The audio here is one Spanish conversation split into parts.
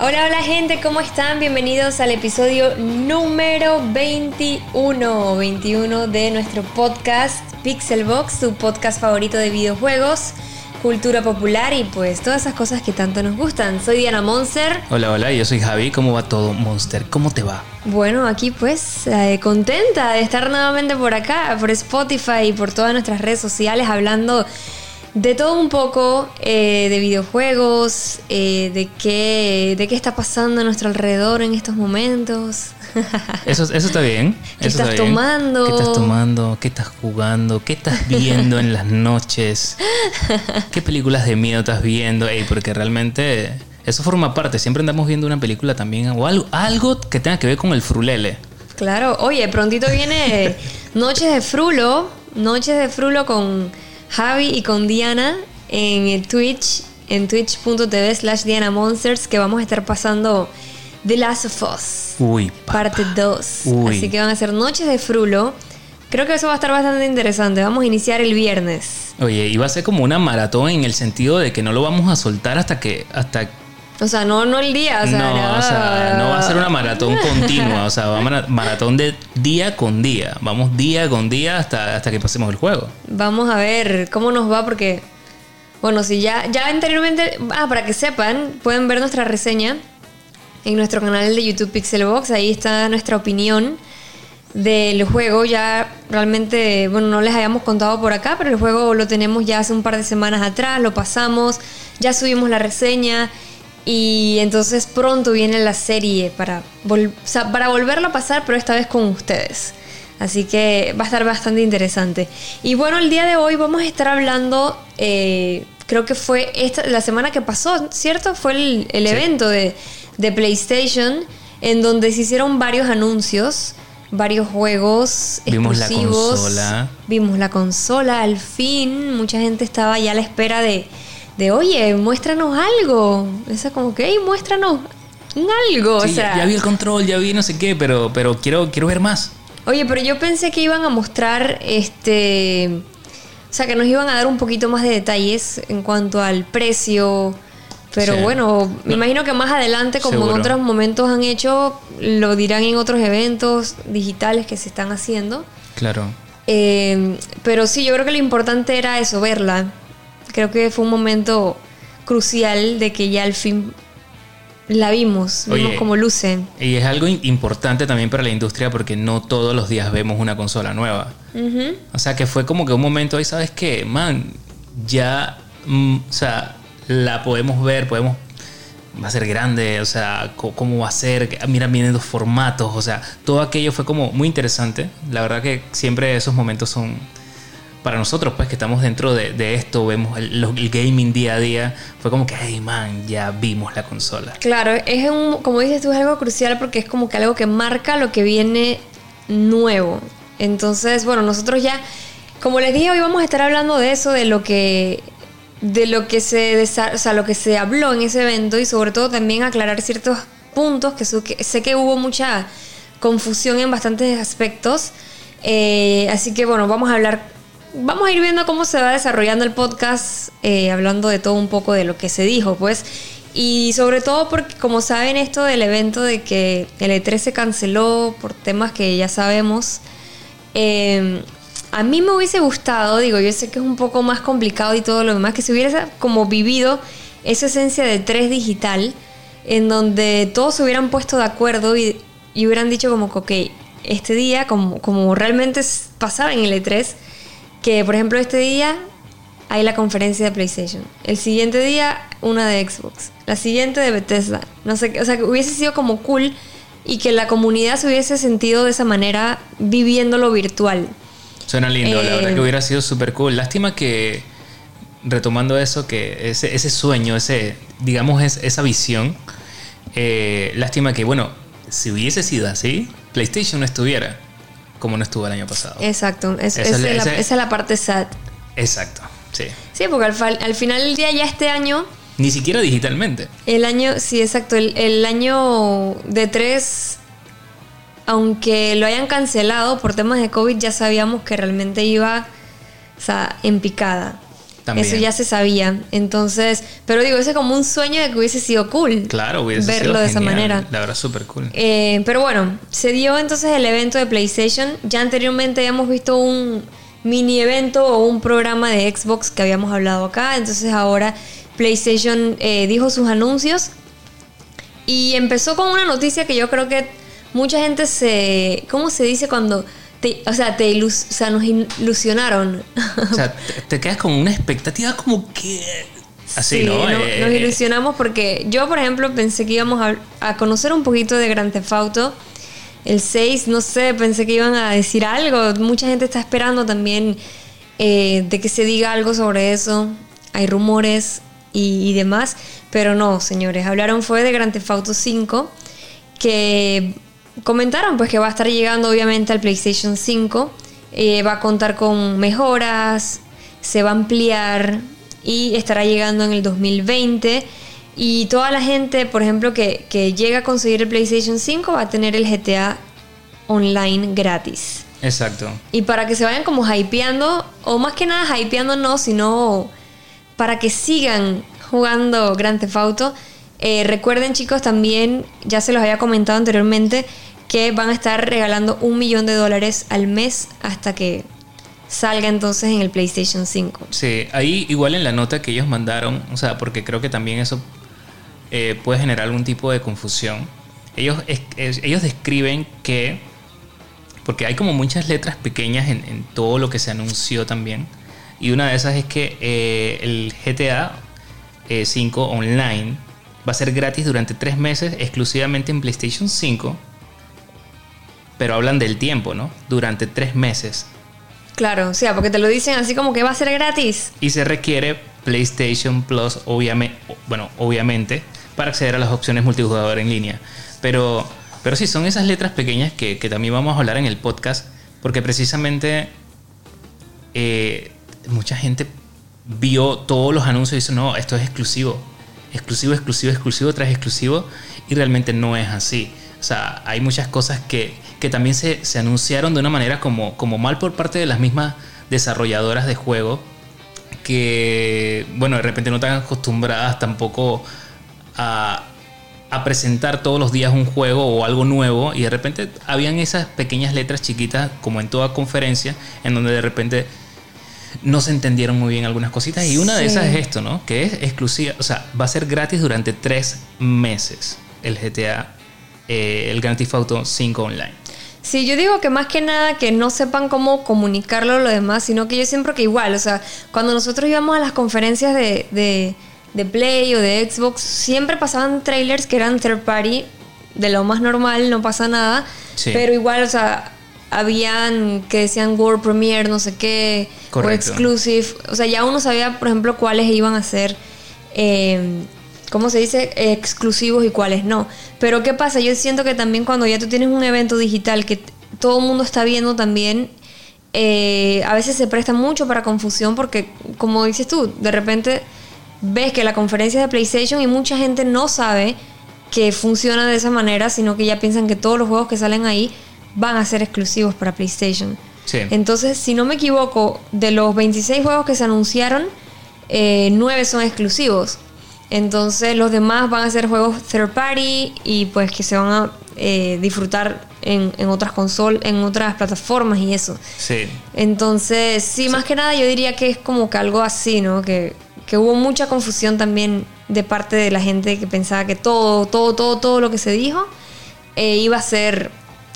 Hola, hola gente, ¿cómo están? Bienvenidos al episodio número 21, 21 de nuestro podcast Pixelbox, tu podcast favorito de videojuegos, cultura popular y pues todas esas cosas que tanto nos gustan. Soy Diana Monster. Hola, hola, yo soy Javi. ¿Cómo va todo, Monster? ¿Cómo te va? Bueno, aquí pues eh, contenta de estar nuevamente por acá, por Spotify y por todas nuestras redes sociales hablando de todo un poco, eh, de videojuegos, eh, de, qué, de qué está pasando a nuestro alrededor en estos momentos. Eso, eso está bien. ¿Qué eso estás está bien. tomando? ¿Qué estás tomando? ¿Qué estás jugando? ¿Qué estás viendo en las noches? ¿Qué películas de miedo estás viendo? Ey, porque realmente eso forma parte. Siempre andamos viendo una película también o algo, algo que tenga que ver con el frulele. Claro, oye, prontito viene Noches de Frulo, Noches de Frulo con Javi y con Diana en Twitch, en twitch.tv slash Diana Monsters, que vamos a estar pasando The Last of Us, Uy, parte 2. Uy. Así que van a ser Noches de Frulo. Creo que eso va a estar bastante interesante. Vamos a iniciar el viernes. Oye, y va a ser como una maratón en el sentido de que no lo vamos a soltar hasta que hasta O sea, no, no el día. O sea, no, o sea, no va a ser una maratón continua, o sea, va a mara- maratón de día con día. Vamos día con día hasta, hasta que pasemos el juego. Vamos a ver cómo nos va porque, bueno, si ya, ya anteriormente, ah, para que sepan, pueden ver nuestra reseña en nuestro canal de YouTube Pixelbox, ahí está nuestra opinión del juego, ya realmente, bueno, no les habíamos contado por acá, pero el juego lo tenemos ya hace un par de semanas atrás, lo pasamos, ya subimos la reseña y entonces pronto viene la serie para, vol- o sea, para volverlo a pasar, pero esta vez con ustedes. Así que va a estar bastante interesante. Y bueno, el día de hoy vamos a estar hablando, eh, creo que fue esta, la semana que pasó, ¿cierto? Fue el, el Sí. evento de, de PlayStation en donde se hicieron varios anuncios, varios juegos Vimos la exclusivos. consola. Vimos la consola, al fin. Mucha gente estaba ya a la espera de, de oye, muéstranos algo. Esa como que, hey, muéstranos algo. Sí, o sea, ya, ya vi el control, ya vi no sé qué, pero, pero quiero, quiero ver más. Oye, pero yo pensé que iban a mostrar este. O sea, que nos iban a dar un poquito más de detalles en cuanto al precio. Pero Sí. bueno, me No. imagino que más adelante, como en otros momentos han hecho, lo dirán en otros eventos digitales que se están haciendo. Claro. Eh, pero sí, yo creo que lo importante era eso, verla. Creo que fue un momento crucial de que ya al fin la vimos, vimos cómo luce. Y es algo importante también para la industria porque no todos los días vemos una consola nueva. O sea, que fue como que un momento ahí, ¿sabes qué? Man, ya, mm, o sea, la podemos ver, podemos... Va a ser grande, o sea, cómo va a ser, que- mira, vienen dos formatos, o sea, todo aquello fue como muy interesante. La verdad que siempre esos momentos son, para nosotros, pues, que estamos dentro de, de esto, vemos el, el gaming día a día, fue como que, hey, man, ya vimos la consola. Claro, es un, como dices tú, es algo crucial porque es como que algo que marca lo que viene nuevo. Entonces, bueno, nosotros ya, como les dije, hoy vamos a estar hablando de eso, de lo que de lo que se o sea, lo que se habló en ese evento y sobre todo también aclarar ciertos puntos que sé que hubo mucha confusión en bastantes aspectos. Eh, así que bueno, vamos a hablar, vamos a ir viendo cómo se va desarrollando el podcast, eh, hablando de todo un poco de lo que se dijo, pues. Y sobre todo porque, como saben, esto del evento de que el E3 se canceló por temas que ya sabemos. eh, a mí me hubiese gustado, digo, yo sé que es un poco más complicado y todo lo demás, que se hubiera como vivido esa esencia de 3 digital, en donde todos se hubieran puesto de acuerdo y, y hubieran dicho como que, ok, este día, como, como realmente pasaba en el E3, que por ejemplo este día hay la conferencia de PlayStation, el siguiente día una de Xbox, la siguiente de Bethesda, no sé, qué, o sea, que hubiese sido como cool y que la comunidad se hubiese sentido de esa manera viviéndolo virtual. Suena lindo, la Eh, verdad que hubiera sido súper cool. Lástima que, retomando eso, que ese, ese sueño, ese, digamos, es, esa visión, eh, lástima que, bueno, si hubiese sido así, PlayStation no estuviera como no estuvo el año pasado. Exacto, es- Esa es la- es la, esa- esa es la parte sad. Exacto, sí. Sí, porque al final del día ya este año, Ni siquiera digitalmente. el año, sí, exacto, el, el año de tres, aunque lo hayan cancelado por temas de COVID, ya sabíamos que realmente iba, o sea, en picada. También. Eso ya se sabía. Entonces, pero digo, ese es como un sueño de que hubiese sido cool. Claro, hubiese verlo sido de esa manera. La verdad, súper cool. Eh, pero bueno, se dio entonces el evento de PlayStation. Ya anteriormente habíamos visto un mini evento o un programa de Xbox que habíamos hablado acá. Entonces ahora PlayStation eh, dijo sus anuncios. Y empezó con una noticia que yo creo que mucha gente se... ¿Cómo se dice cuando... Te, o sea, te ilus- o sea, nos ilusionaron. O sea, te, te quedas con una expectativa como que... Así, Sí, ¿no? no- Eh, nos ilusionamos porque yo, por ejemplo, pensé que íbamos a, a conocer un poquito de Grand Theft Auto. El 6, no sé, pensé que iban a decir algo. Mucha gente está esperando también eh, de que se diga algo sobre eso. Hay rumores y, y demás. Pero no, señores. Hablaron fue de Grand Theft Auto 5. Que comentaron pues que va a estar llegando obviamente al PlayStation 5. eh, va a contar con mejoras. Se va a ampliar y estará llegando en el 2020. Y toda la gente, por ejemplo, que, que llega a conseguir el PlayStation 5 va a tener el GTA Online gratis. Exacto. Y para que se vayan como hypeando, o más que nada hypeando no, sino para que sigan jugando Grand Theft Auto. Eh, recuerden chicos también, ya se los había comentado anteriormente, que van a estar regalando un millón de dólares al mes hasta que salga entonces en el PlayStation 5. Sí, ahí igual en la nota que ellos mandaron, o sea, porque creo que también eso eh, puede generar algún tipo de confusión. Ellos, es- es- ellos describen que, porque hay como muchas letras pequeñas en, todo lo que se anunció también, y una de esas es que eh, el GTA eh, 5 Online va a ser gratis durante tres meses exclusivamente en PlayStation 5, pero hablan del tiempo, ¿no? Durante tres meses. Claro, o sea, porque te lo dicen así como que va a ser gratis. Y se requiere PlayStation Plus, obviamente, bueno, obviamente, para acceder a las opciones multijugador en línea. Pero, pero sí, son esas letras pequeñas que, que también vamos a hablar en el podcast, porque precisamente eh, mucha gente vio todos los anuncios y dice, no, esto es exclusivo, exclusivo, exclusivo, exclusivo tras exclusivo, y realmente no es así. O sea, hay muchas cosas que, que también se, se anunciaron de una manera como, como mal por parte de las mismas desarrolladoras de juego, que, bueno, de repente no están acostumbradas tampoco a, a presentar todos los días un juego o algo nuevo y de repente habían esas pequeñas letras chiquitas como en toda conferencia en donde de repente no se entendieron muy bien algunas cositas y una de esas es esto, ¿no? Que es exclusiva, o sea, va a ser gratis durante tres meses el GTA, eh, el Grand Theft Auto 5 Online. Sí, yo digo que más que nada que no sepan cómo comunicarlo a lo demás, sino que yo siempre que igual, o sea, cuando nosotros íbamos a las conferencias de, de, de Play o de Xbox, siempre pasaban trailers que eran third party, de lo más normal, no pasa nada, Sí. pero igual, o sea, habían que decían World Premiere, no sé qué, Correcto. o Exclusive, o sea, ya uno sabía, por ejemplo, cuáles iban a ser... Eh, ¿Cómo se dice? Exclusivos y cuáles no. Pero ¿qué pasa? Yo siento que también cuando ya tú tienes un evento digital que todo el mundo está viendo también, eh, a veces se presta mucho para confusión porque, como dices tú, de repente ves que la conferencia es de PlayStation y mucha gente no sabe que funciona de esa manera, sino que ya piensan que todos los juegos que salen ahí van a ser exclusivos para PlayStation. Sí. Entonces, si no me equivoco, de los 26 juegos que se anunciaron, eh, 9 son exclusivos. Entonces, los demás van a ser juegos third party y pues que se van a eh, disfrutar en, en otras consolas, en otras plataformas y eso. Sí. Entonces, sí, más que nada yo diría que es como que algo así, ¿no? Que, que hubo mucha confusión también de parte de la gente que pensaba que todo, todo, todo, todo lo que se dijo eh, iba a ser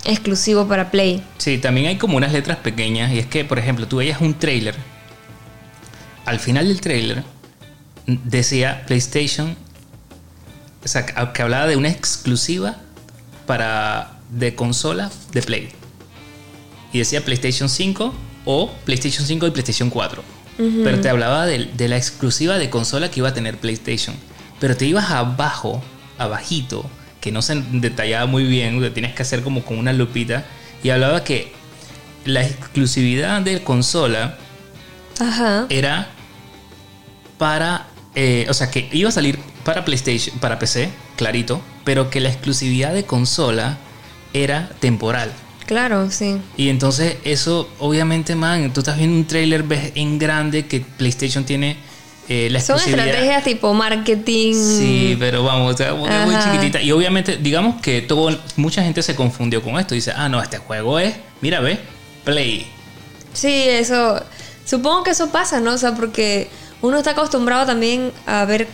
exclusivo para Play. Sí, también hay como unas letras pequeñas y es que, por ejemplo, tú veías un trailer. Al final del trailer decía PlayStation, o sea, que hablaba de una exclusiva para de consola de Play. Y decía PlayStation 5 o PlayStation 5 y PlayStation 4. Pero te hablaba de, de la exclusiva de consola que iba a tener PlayStation. Pero te ibas abajo, abajito, que no se detallaba muy bien, lo tienes que hacer como con una lupita. Y hablaba que la exclusividad de consola Ajá. era para. Eh, o sea, que iba a salir para PlayStation, para PC, clarito, pero que la exclusividad de consola era temporal. Claro, sí. Y entonces eso, obviamente, man, tú estás viendo un trailer, ves en grande que PlayStation tiene eh, la Son estrategias tipo marketing. Sí, pero vamos, o sea, muy Ajá. chiquitita. Y obviamente, digamos que todo, mucha gente se confundió con esto. Dice, ah, no, este juego es, mira, ve, Play. Sí, eso. Supongo que eso pasa, ¿no? O sea, porque uno está acostumbrado también a ver,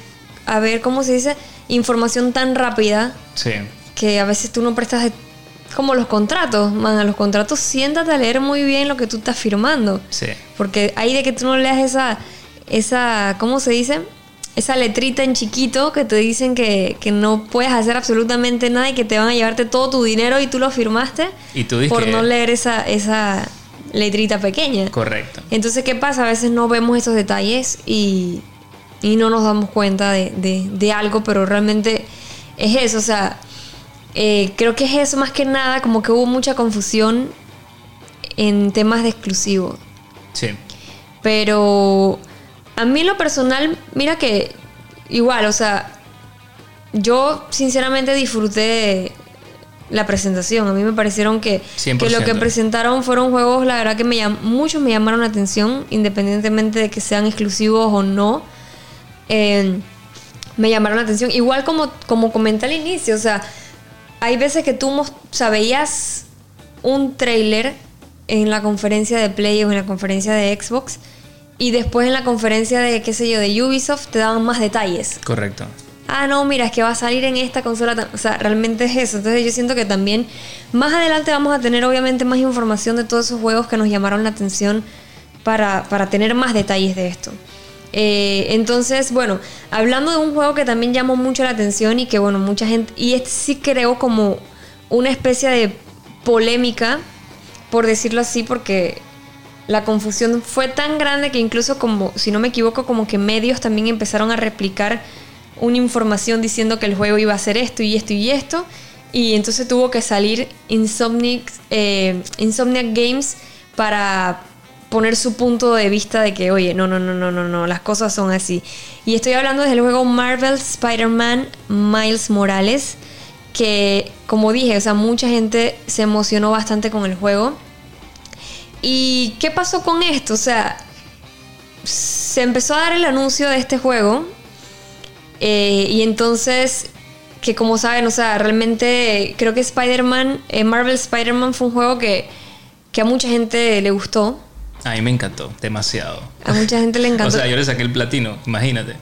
a ver, ¿cómo se dice? Información tan rápida Sí. que a veces tú no prestas de- como los contratos, man, a los contratos siéntate a leer muy bien lo que tú estás firmando. Sí. Porque ahí de que tú no leas esa, esa, ¿cómo se dice? Esa letrita en chiquito que te dicen que, que no puedes hacer absolutamente nada y que te van a llevarte todo tu dinero y tú lo firmaste Y tú por no leer esa, esa letrita pequeña. Correcto. Entonces, ¿qué pasa? A veces no vemos esos detalles y, y no nos damos cuenta de, de- de algo, pero realmente es eso. O sea, eh, creo que es eso más que nada, como que hubo mucha confusión en temas de exclusivo. Sí. Pero a mí en lo personal, mira que igual, o sea, yo sinceramente disfruté la presentación. A mí me parecieron que, 100%. que lo que presentaron fueron juegos, la verdad que me llam- muchos me llamaron la atención, independientemente de que sean exclusivos o no. Eh, me llamaron la atención. Igual como, como comenté al inicio, o sea, hay veces que tú o sea, veías un trailer en la conferencia de Play o en la conferencia de Xbox y después en la conferencia de, qué sé yo, de Ubisoft te daban más detalles. Correcto. Ah, no, mira, es que va a salir en esta consola. O sea, realmente es eso. Entonces yo siento que también más adelante vamos a tener obviamente más información de todos esos juegos que nos llamaron la atención para, para tener más detalles de esto. Eh, entonces, bueno, hablando de un juego que también llamó mucho la atención y que, bueno, mucha gente, y este sí creo como una especie de polémica, por decirlo así, porque la confusión fue tan grande que incluso como, si no me equivoco, como que medios también empezaron a replicar una información diciendo que el juego iba a hacer esto y esto y esto. Y entonces tuvo que salir Insomniac, eh, Insomniac Games para poner su punto de vista de que, oye, no, no, no, no, no, no, las cosas son así. Y estoy hablando del juego Marvel Spider-Man Miles Morales, que como dije, o sea, mucha gente se emocionó bastante con el juego. ¿Y qué pasó con esto? O sea, se empezó a dar el anuncio de este juego eh, y entonces, que como saben, o sea, realmente creo que Spider-Man, eh, Marvel Spider-Man fue un juego que, que a mucha gente le gustó, A mí me encantó, demasiado. a mucha gente le encantó. O sea, yo le saqué el platino, imagínate.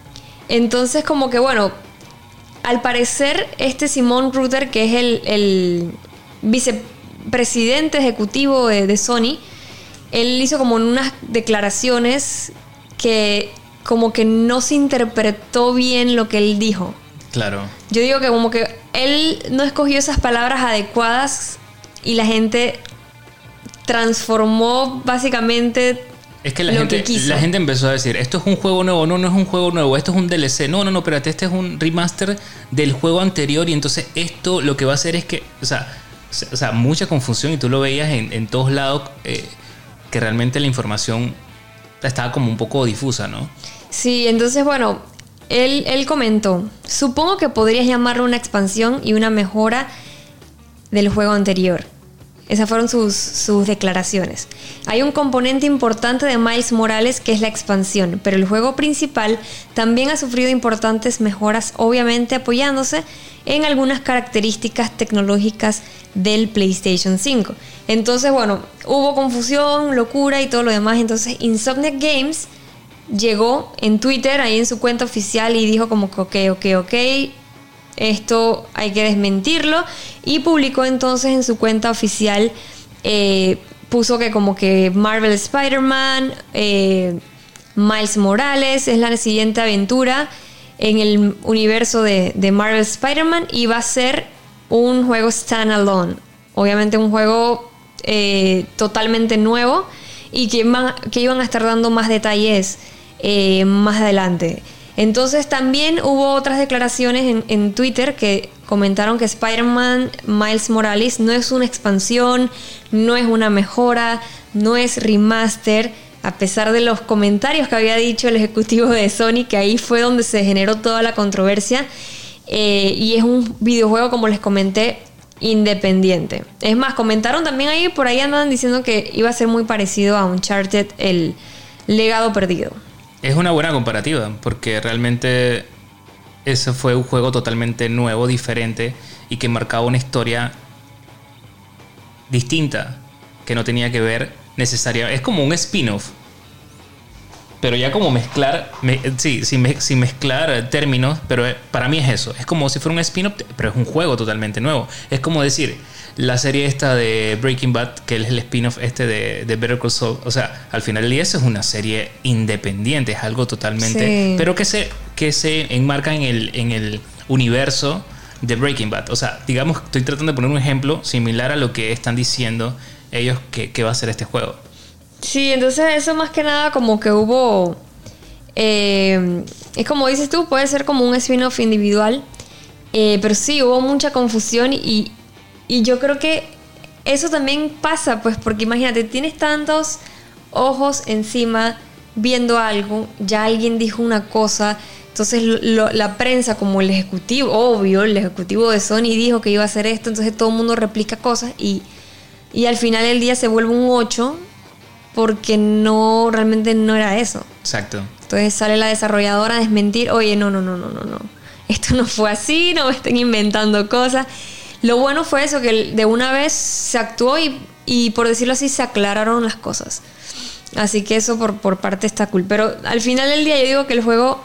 Entonces, como que bueno, al parecer, este Simón Ruther, que es el, el vicepresidente ejecutivo de, de Sony, él hizo como unas declaraciones que como que no se interpretó bien lo que él dijo. Claro. Yo digo que como que él no escogió esas palabras adecuadas y la gente transformó básicamente Es que la, lo gente, que quiso. la gente empezó a decir, esto es un juego nuevo, no, no es un juego nuevo, esto es un DLC, no, no, no, espérate, este es un remaster del juego anterior y entonces esto lo que va a hacer es que, o sea, o sea mucha confusión y tú lo veías en, en todos lados, eh, que realmente la información estaba como un poco difusa, ¿no? Sí, entonces bueno, él, él comentó, supongo que podrías llamarlo una expansión y una mejora del juego anterior. Esas fueron sus, sus declaraciones. Hay un componente importante de Miles Morales que es la expansión, pero el juego principal también ha sufrido importantes mejoras, obviamente apoyándose en algunas características tecnológicas del PlayStation 5. Entonces, bueno, hubo confusión, locura y todo lo demás. Entonces, Insomniac Games llegó en Twitter, ahí en su cuenta oficial, y dijo como que ok, ok, ok, esto hay que desmentirlo. Y publicó entonces en su cuenta oficial, eh, puso que como que Marvel Spider-Man, eh, Miles Morales es la siguiente aventura en el universo de, de Marvel Spider-Man y va a ser un juego standalone. Obviamente un juego eh, totalmente nuevo y que, que iban a estar dando más detalles eh, más adelante. Entonces también hubo otras declaraciones en, Twitter que comentaron que Spider-Man Miles Morales no es una expansión, no es una mejora, no es remaster, a pesar de los comentarios que había dicho el ejecutivo de Sony, que ahí fue donde se generó toda la controversia. Eh, y es un videojuego, como les comenté, independiente. Es más, comentaron también ahí, por ahí andaban diciendo que iba a ser muy parecido a Uncharted, el legado perdido. Es una buena comparativa, porque realmente ese fue un juego totalmente nuevo, diferente, y que marcaba una historia distinta, que no tenía que ver necesariamente. Es como un spin-off. Pero ya como mezclar, me- sí, sin mezclar términos, pero eh, para mí es eso. Es como si fuera un spin-off, pero es un juego totalmente nuevo. Es como decir, la serie esta de Breaking Bad, que es el spin-off este de, de Better Call Saul. O sea, al final del día eso es una serie independiente, es algo totalmente... Sí. Pero que se, que se enmarca en el, en el universo de Breaking Bad. O sea, digamos, estoy tratando de poner un ejemplo similar a lo que están diciendo ellos que, que va a ser este juego. Sí, entonces eso más que nada como que hubo... eh, es como dices tú, puede ser como un spin-off individual, eh, pero sí, hubo mucha confusión y, y yo creo que eso también pasa, pues porque imagínate, tienes tantos ojos encima viendo algo, ya alguien dijo una cosa, entonces lo- la prensa como el ejecutivo, obvio, el ejecutivo de Sony dijo que iba a hacer esto, entonces todo el mundo replica cosas y, y al final del día se vuelve un 8 porque no, realmente no era eso. Exacto. Entonces sale la desarrolladora a desmentir, oye, no, no, no, no, no, no. Esto no fue así, no me estén inventando cosas. Lo bueno fue eso, que de una vez se actuó y, y por decirlo así, se aclararon las cosas. Así que eso por, por parte está cool. Pero al final del día yo digo que el juego,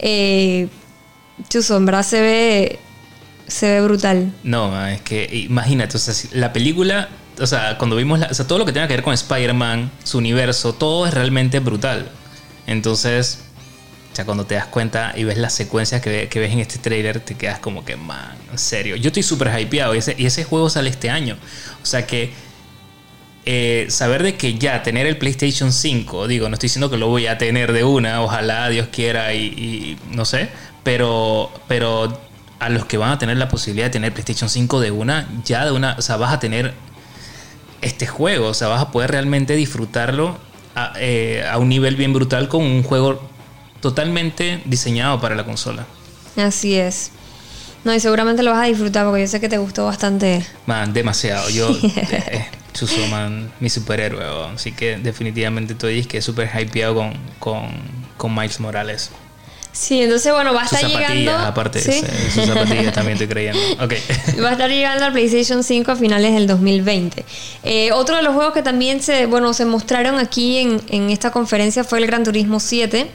eh, en verdad se ve, se ve brutal. No, es que imagínate, o sea, la película, o sea, cuando vimos, o sea, todo lo que tenga que ver con Spider-Man, su universo, todo es realmente brutal. Entonces, sea, cuando te das cuenta y ves las secuencias que, ve- que ves en este trailer, te quedas como que, man, en serio. Yo estoy súper hypeado y ese, y ese juego sale este año. O sea que eh, saber de que ya tener el PlayStation 5, digo, no estoy diciendo que lo voy a tener de una, ojalá Dios quiera y, y no sé, pero, pero a los que van a tener la posibilidad de tener PlayStation 5 de una, ya de una, o sea, vas a tener este juego, o sea, vas a poder realmente disfrutarlo a, eh, a un nivel bien brutal con un juego totalmente diseñado para la consola. Así es. No, y seguramente lo vas a disfrutar porque yo sé que te gustó bastante. Man, demasiado. Yo, eh, man, mi superhéroe. weón. Así que definitivamente estoy que súper hypeado con, con, con Miles Morales. Sí, entonces bueno, va a Sus estar zapatillas, llegando. aparte, ¿sí? sus zapatillas también estoy creyendo. Ok. Va a estar llegando al PlayStation 5 a finales del 2020. Eh, otro de los juegos que también se, bueno, se mostraron aquí en, en esta conferencia fue el Gran Turismo 7,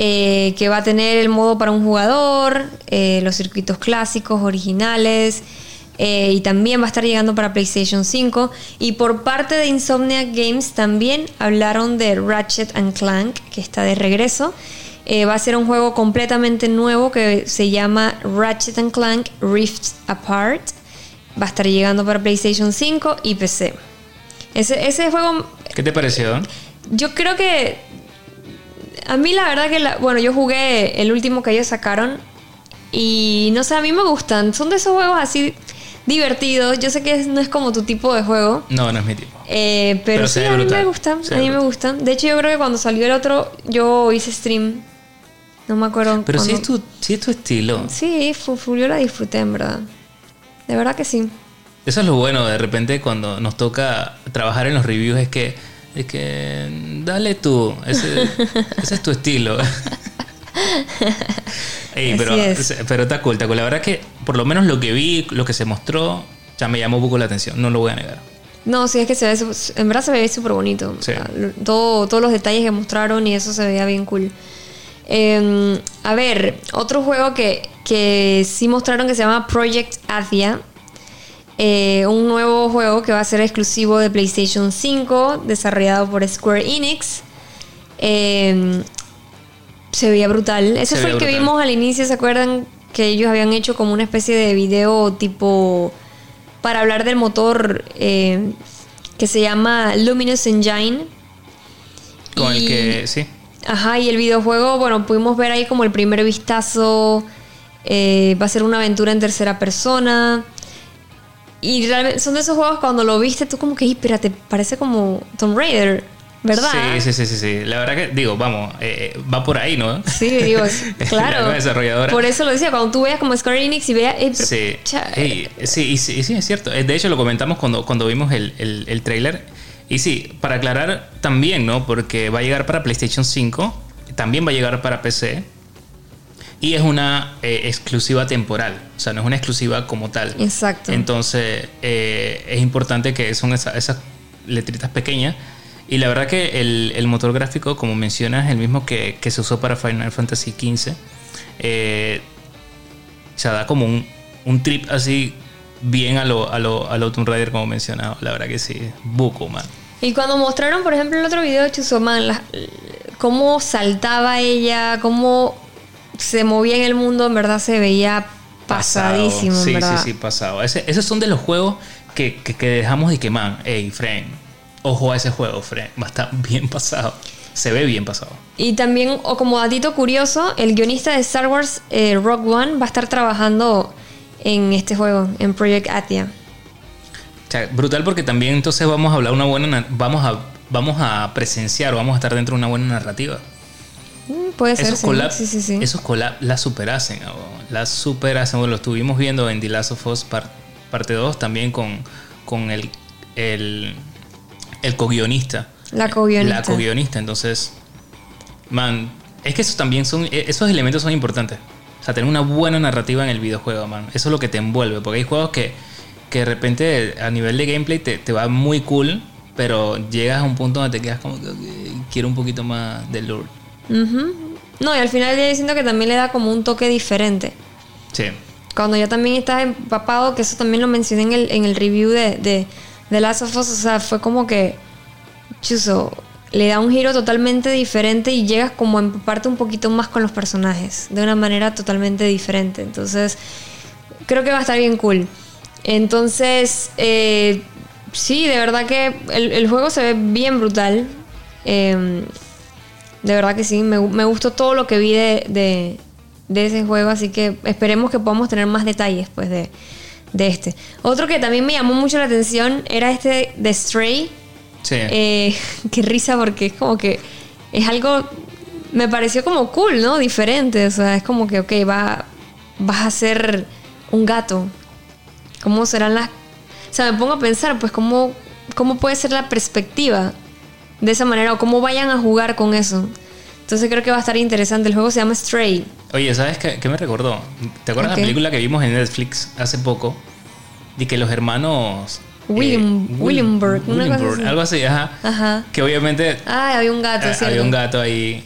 eh, que va a tener el modo para un jugador, eh, los circuitos clásicos, originales, eh, y también va a estar llegando para PlayStation 5. Y por parte de Insomniac Games también hablaron de Ratchet and Clank, que está de regreso. Eh, va a ser un juego completamente nuevo que se llama Ratchet and Clank Rift Apart. Va a estar llegando para PlayStation 5 y PC. Ese, ese juego, ¿Qué te pareció? yo creo que. A mí, la verdad, que. la- bueno, yo jugué el último que ellos sacaron. Y no sé, a mí me gustan. Son de esos juegos así divertidos. Yo sé que no es como tu tipo de juego. No, no es mi tipo. Eh, pero, Pero sí, a mí brutal. me gustan. Se A mí me gustan. De hecho, yo creo que cuando salió el otro, yo hice stream. No me acuerdo. Pero sí es, tu, sí es tu estilo. Sí, yo la disfruté, en verdad. De verdad que sí. Eso es lo bueno, de repente cuando nos toca trabajar en los reviews es que, es que dale tú, ese, ese es tu estilo. Ey, pero, es. pero está cool, está cool. La verdad que por lo menos lo que vi, lo que se mostró, ya me llamó un poco la atención, no lo voy a negar. No, sí, es que se ve, en verdad se ve súper bonito. Sí. Lo- todo, todos los detalles que mostraron y eso se veía bien cool. Eh, a ver, otro juego que, que sí mostraron que se llama Project Athia. Eh, un nuevo juego que va a ser exclusivo de PlayStation 5, desarrollado por Square Enix. Eh, se veía brutal. Ese Se fue el que vimos al inicio, ¿se acuerdan? Que ellos habían hecho como una especie de video tipo para hablar del motor eh, que se llama Luminous Engine. Con el que, sí, Ajá, y el videojuego, bueno, pudimos ver ahí como el primer vistazo. eh, va a ser una aventura en tercera persona. Y realmente son de esos juegos cuando lo viste, tú como que, "Ey, espérate, parece como Tomb Raider. ¿Verdad? Sí, sí, sí, sí, sí. La verdad que, digo, vamos, eh, va por ahí, ¿no? Sí, digo, claro. La desarrolladora. Por eso lo decía, cuando tú veas como Square Enix y veas... eh, Sí, sí, y sí, es cierto. Eh, De hecho, lo comentamos cuando, cuando vimos el, el, el tráiler. Y sí, para aclarar también, ¿no? Porque va a llegar para PlayStation 5, también va a llegar para PC. Y es una eh, exclusiva temporal, o sea, no es una exclusiva como tal. Exacto. Entonces, eh, es importante que son esa- esas letritas pequeñas. Y la verdad que el, el motor gráfico, como mencionas, es el mismo que, que se usó para Final Fantasy XV. Eh, o sea, da como un, un trip así bien a lo, a lo, a lo Tomb Raider, como mencionado. La verdad que sí, buco, man. Y cuando mostraron, por ejemplo, el otro video de Chusoman, cómo saltaba ella, cómo se movía en el mundo, en verdad se veía pasadísimo, en Sí, verdad. sí, sí, pasado. Ese- esos son de los juegos que, que, que dejamos y que, man, hey, friend, ojo a ese juego, friend. Va a estar bien pasado. Se ve bien pasado. Y también, o como datito curioso, el guionista de Star Wars, eh, Rogue One, va a estar trabajando en este juego, en Project Atia. O sea, brutal porque también entonces vamos a hablar una buena na- vamos a vamos a presenciar o vamos a estar dentro de una buena narrativa. Mm, Puede ser, Esos sí. collab, sí, sí, sí. esos collab la superhacen, abo, la superhacen. Bueno, lo estuvimos viendo en The Last of Us par- parte 2 también con, con el el el co-guionista. La co-guionista. La co-guionista, entonces man, es que esos también son e- esos elementos son importantes. O sea, tener una buena narrativa en el videojuego, man. Eso es lo que te envuelve, porque hay juegos que que de repente a nivel de gameplay te, te va muy cool, pero llegas a un punto donde te quedas como que "Ok, quiero un poquito más de lore. Ujú. No, y al final ya siento que también le da como un toque diferente. Sí. Cuando ya también estás empapado, que eso también lo mencioné en el, en el review de, de, de Last of Us, o sea, fue como que, chuso, le da un giro totalmente diferente y llegas como a empaparte un poquito más con los personajes, de una manera totalmente diferente. Entonces, creo que va a estar bien cool. Entonces, eh, sí, de verdad que el, el juego se ve bien brutal. Eh, de verdad que sí, me, me gustó todo lo que vi de, de, de ese juego, así que esperemos que podamos tener más detalles pues de, de este. Otro que también me llamó mucho la atención era este de Stray. Sí. Eh, qué risa porque es como que es algo, me pareció como cool, ¿no? Diferente, o sea, es como que, ok, va, vas a ser un gato. ¿Cómo serán las... O sea, me pongo a pensar, pues, cómo, cómo puede ser la perspectiva de esa manera o cómo vayan a jugar con eso. Entonces creo que va a estar interesante. El juego se llama Stray. Oye, ¿sabes qué, qué me recordó? ¿Te acuerdas Ok. la película que vimos en Netflix hace poco? De que los hermanos... William- Will- Williamburg, Williamburg, algo así, ajá. Ajá. Que obviamente Ah, había un gato, eh, ¿cierto? había un gato ahí.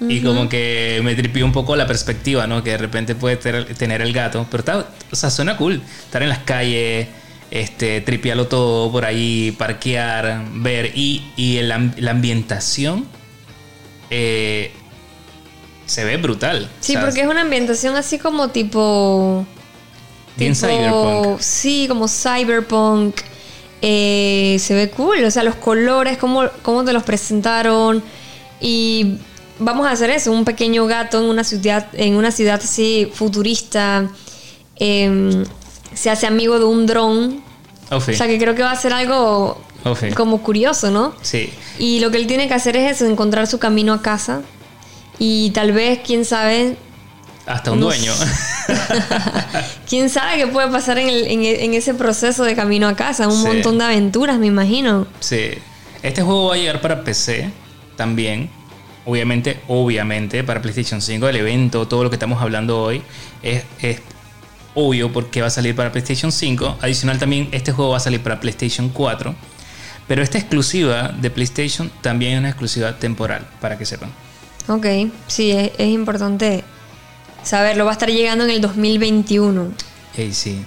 Y como que me tripió un poco la perspectiva, ¿no? Que de repente puede ter- tener el gato. Pero está, o sea, suena cool. Estar en las calles, este, tripearlo todo por ahí, parquear, ver. Y, y el la ambientación eh, se ve brutal. Sí, porque es una ambientación así como tipo... Bien tipo- cyberpunk. Sí, como cyberpunk. Eh, se ve cool, o sea, los colores, cómo, cómo te los presentaron. Y vamos a hacer eso, un pequeño gato en una ciudad, en una ciudad así futurista. Em, se hace amigo de un dron. Oh. O sea, que creo que va a ser algo Oh, como curioso, ¿no? Sí. Y lo que él tiene que hacer es eso, encontrar su camino a casa. Y tal vez, quién sabe, Hasta un No dueño. quién sabe qué puede pasar en, el- en en ese proceso de camino a casa. Un Sí. montón de aventuras, me imagino. Sí. Este juego va a llegar para PC también. Obviamente, obviamente, para PlayStation 5, el evento, todo lo que estamos hablando hoy, es, es obvio porque va a salir para PlayStation 5. Adicional también, este juego va a salir para PlayStation 4. Pero esta exclusiva de PlayStation también es una exclusiva temporal, para que sepan. Ok, sí, es, es importante saberlo. Va a estar llegando en el 2021. Ey, sí.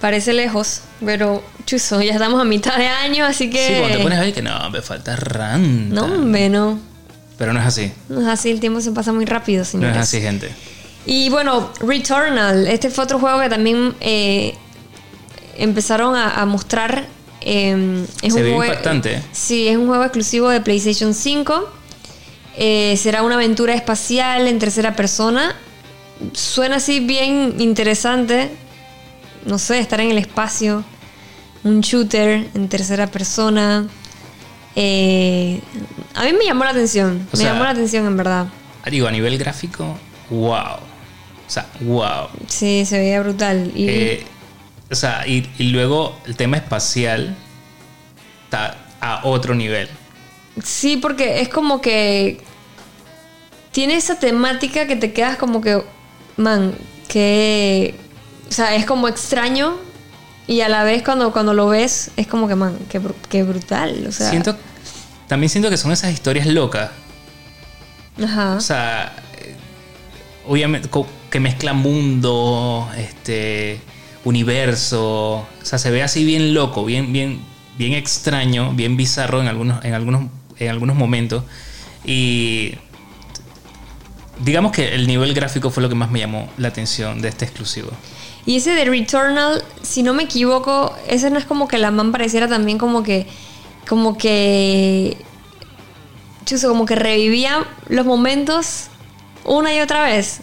Parece lejos, pero chuzo, ya estamos a mitad de año, así que... Sí, cuando te pones ahí que no, me falta ranta. No, hombre, no. Pero no es así. No es así, el tiempo se pasa muy rápido, No señores. es así, gente. Y bueno, Returnal, este fue otro juego que también eh, empezaron a, a mostrar. eh, es Se un juego- impactante. Sí, es un juego exclusivo de PlayStation 5. Eh, será una aventura espacial en tercera persona. Suena así bien interesante. No sé, estar en el espacio. Un shooter en tercera persona. eh, a mí me llamó la atención. O me sea- llamó la atención, en verdad. Digo, a nivel gráfico, wow. O sea, wow. Sí, se veía brutal. Y Eh, o sea, y, y luego el tema espacial está a otro nivel. sí, porque es como que tiene esa temática que te quedas como que, man, que, o sea, es como extraño y a la vez cuando, cuando lo ves es como que, man, que, que brutal. O sea, siento, también siento que son esas historias locas. Ajá. O sea, obviamente que mezclan mundo, este, universo. O sea, se ve así bien loco, bien, bien, bien extraño, bien bizarro en algunos, en algunos, en algunos momentos. Y digamos que el nivel gráfico fue lo que más me llamó la atención de este exclusivo. Y ese de Returnal, si no me equivoco, ese no es como que la man pareciera también como que. Como que. Chuso, como que revivía los momentos una y otra vez.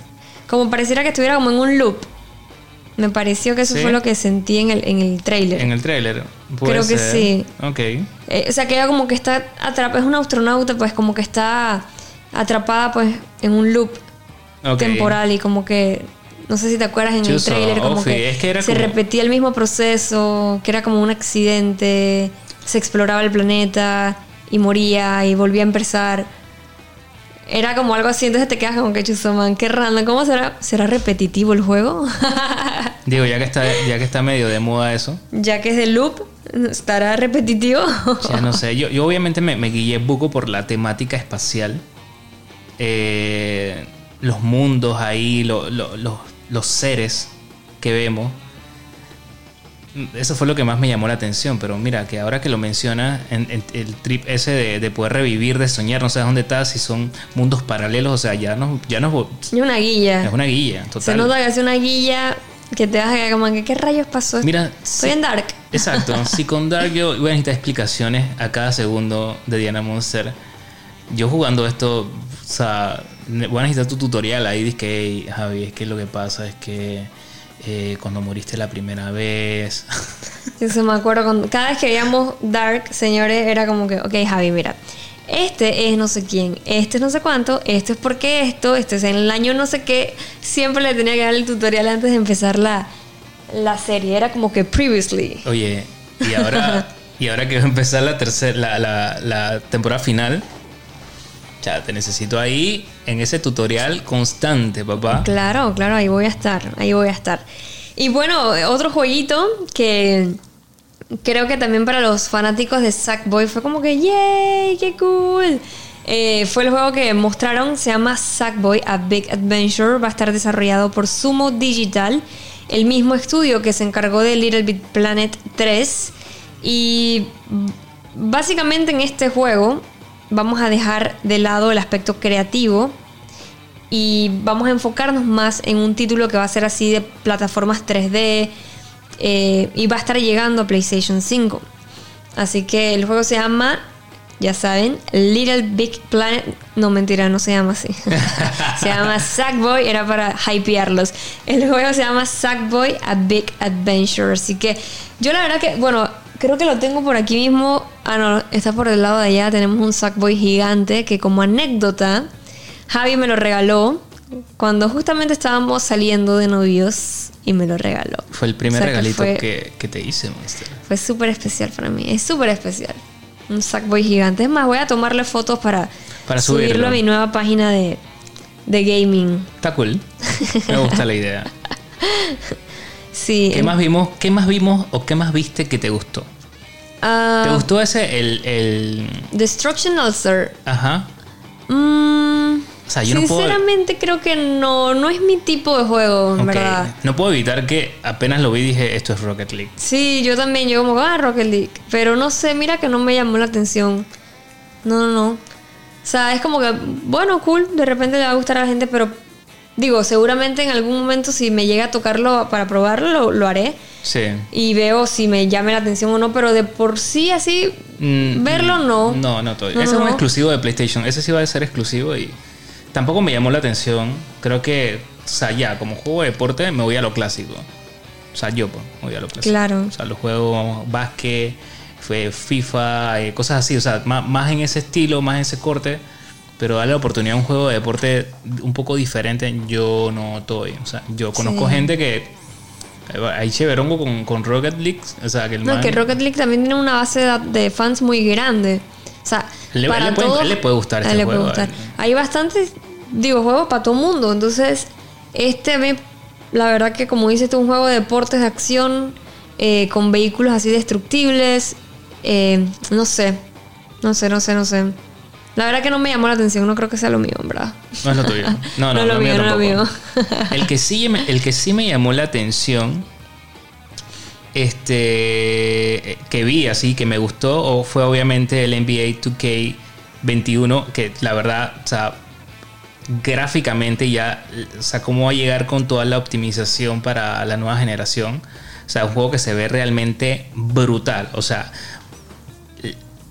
Como pareciera que estuviera como en un loop. Me pareció que eso ¿Sí? fue lo que sentí en el, en el trailer. En el tráiler. puede Creo que sí. Ok. Eh, o sea, que ella como que está atrapada, es una astronauta, pues como que está atrapada pues en un loop temporal y como que no sé si te acuerdas en el trailer como Ofi, que, es que era se como- repetía el mismo proceso, que era como un accidente, se exploraba el planeta y moría y volvía a empezar. Era como algo así, entonces te quedas como que chuzo, man, qué random, ¿cómo será? ¿Será repetitivo el juego? Digo, ya que está, ya que está medio de moda eso. ya que es de loop, ¿estará repetitivo? Ya no sé, yo, yo obviamente me, me guié buco por la temática espacial. Eh, los mundos ahí, lo- lo- los- los seres que vemos. Eso fue lo que más me llamó la atención, pero mira, que ahora que lo mencionas, en, en el trip ese de, de poder revivir, de soñar, no sabes dónde estás, si son mundos paralelos, o sea, ya nos, ya nos Y una guilla. es una guía, total. Se nota que es una guilla que te vas a quedar como que, ¿qué rayos pasó? Mira, Estoy sí. en Dark. Exacto. Si con Dark yo voy a necesitar explicaciones a cada segundo de Diana Monster. Yo jugando esto, o sea, voy a necesitar tu tutorial ahí. Dice que, "Hey, Javi, es que lo que pasa es que eh, cuando moriste la primera vez. Yo se me acuerdo cuando cada vez que veíamos Dark, señores, era como que, ok, Javi, mira, este es no sé quién, este es no sé cuánto, esto es porque esto, este es en el año no sé qué. Siempre le tenía que dar el tutorial antes de empezar la, la serie. Era como que previously. Oye, y ahora, y ahora que va a empezar la tercera, la, la- la temporada final. Te necesito ahí en ese tutorial constante, papá. Claro, claro, ahí voy a estar, ahí voy a estar. Y bueno, otro jueguito que creo que también para los fanáticos de Sackboy fue como que ¡yay! ¡Qué cool! Eh, fue el juego que mostraron, se llama Sackboy A Big Adventure, va a estar desarrollado por Sumo Digital, el mismo estudio que se encargó de Little Big Planet 3. Y básicamente en este juego vamos a dejar de lado el aspecto creativo y vamos a enfocarnos más en un título que va a ser así de plataformas 3D eh, y va a estar llegando a PlayStation 5. Así que el juego se llama, ya saben, Little Big Planet. No, mentira, no se llama así. se llama Sackboy, era para hypearlos. El juego se llama Sackboy A Big Adventure. Así que yo la verdad que, bueno, creo que lo tengo por aquí mismo. Ah, no, está por el lado de allá. Tenemos un Sackboy gigante que como anécdota, Javi me lo regaló cuando justamente estábamos saliendo de novios y me lo regaló. Fue el primer O sea que regalito fue- que, que te hice, Monster. Fue súper especial para mí. Es súper especial. Un Sackboy gigante. Es más, voy a tomarle fotos para, Para subirlo. subirlo. a mi nueva página de, de gaming. Está cool. Me gusta la idea. Sí. ¿Qué en- más vimos? ¿Qué más vimos o qué más viste que te gustó? Ah, ¿Te gustó ese el, el Destruction Ulcer. ajá? Mm, O sea, yo no puedo- sinceramente creo que no, no es mi tipo de juego, en Ok. verdad. No puedo evitar que apenas lo vi dije esto es Rocket League. Sí, yo también, yo como, ah, Rocket League. Pero no sé, mira que no me llamó la atención. No, no, no. O sea, es como que, bueno, cool, de repente le va a gustar a la gente, pero digo, seguramente en algún momento si me llega a tocarlo para probarlo, lo, lo haré. Sí. Y veo si me llame la atención o no, pero de por sí así, Mm, verlo no. No, no todavía. No, Ese no, es un no. exclusivo de PlayStation. Ese sí va a ser exclusivo y tampoco me llamó la atención. Creo que, o sea, ya, como juego de deporte me voy a lo clásico. O sea, yo pues, me voy a lo clásico. Claro. O sea, los juegos básquet, FIFA, eh, cosas así, o sea, más, más en ese estilo, más en ese corte. Pero darle la oportunidad a un juego de deporte un poco diferente, yo no estoy. O sea, yo conozco Sí. gente que. Hay cheverongo con, con Rocket League. O sea, que el No, man- que Rocket League también tiene una base de, de fans muy grande. O sea, Le- para le puede- todos- le puede gustar este le puede juego, gustar. a él. Hay bastantes, digo, juegos para todo mundo. Entonces, este a mí, la verdad que como dices, este es un juego de deportes de acción eh, con vehículos así destructibles. Eh, no sé, no sé, no sé, no sé. La verdad que no me llamó la atención, no creo que sea lo mío, verdad. No es lo tuyo. No, no, No es lo mío mío, no lo tampoco. El que sí me, el que sí me llamó la atención, este, que vi así, que me gustó, o fue obviamente el NBA 2K21, que la verdad, o sea, gráficamente ya, o sea, cómo va a llegar con toda la optimización para la nueva generación. O sea, un juego que se ve realmente brutal. O sea,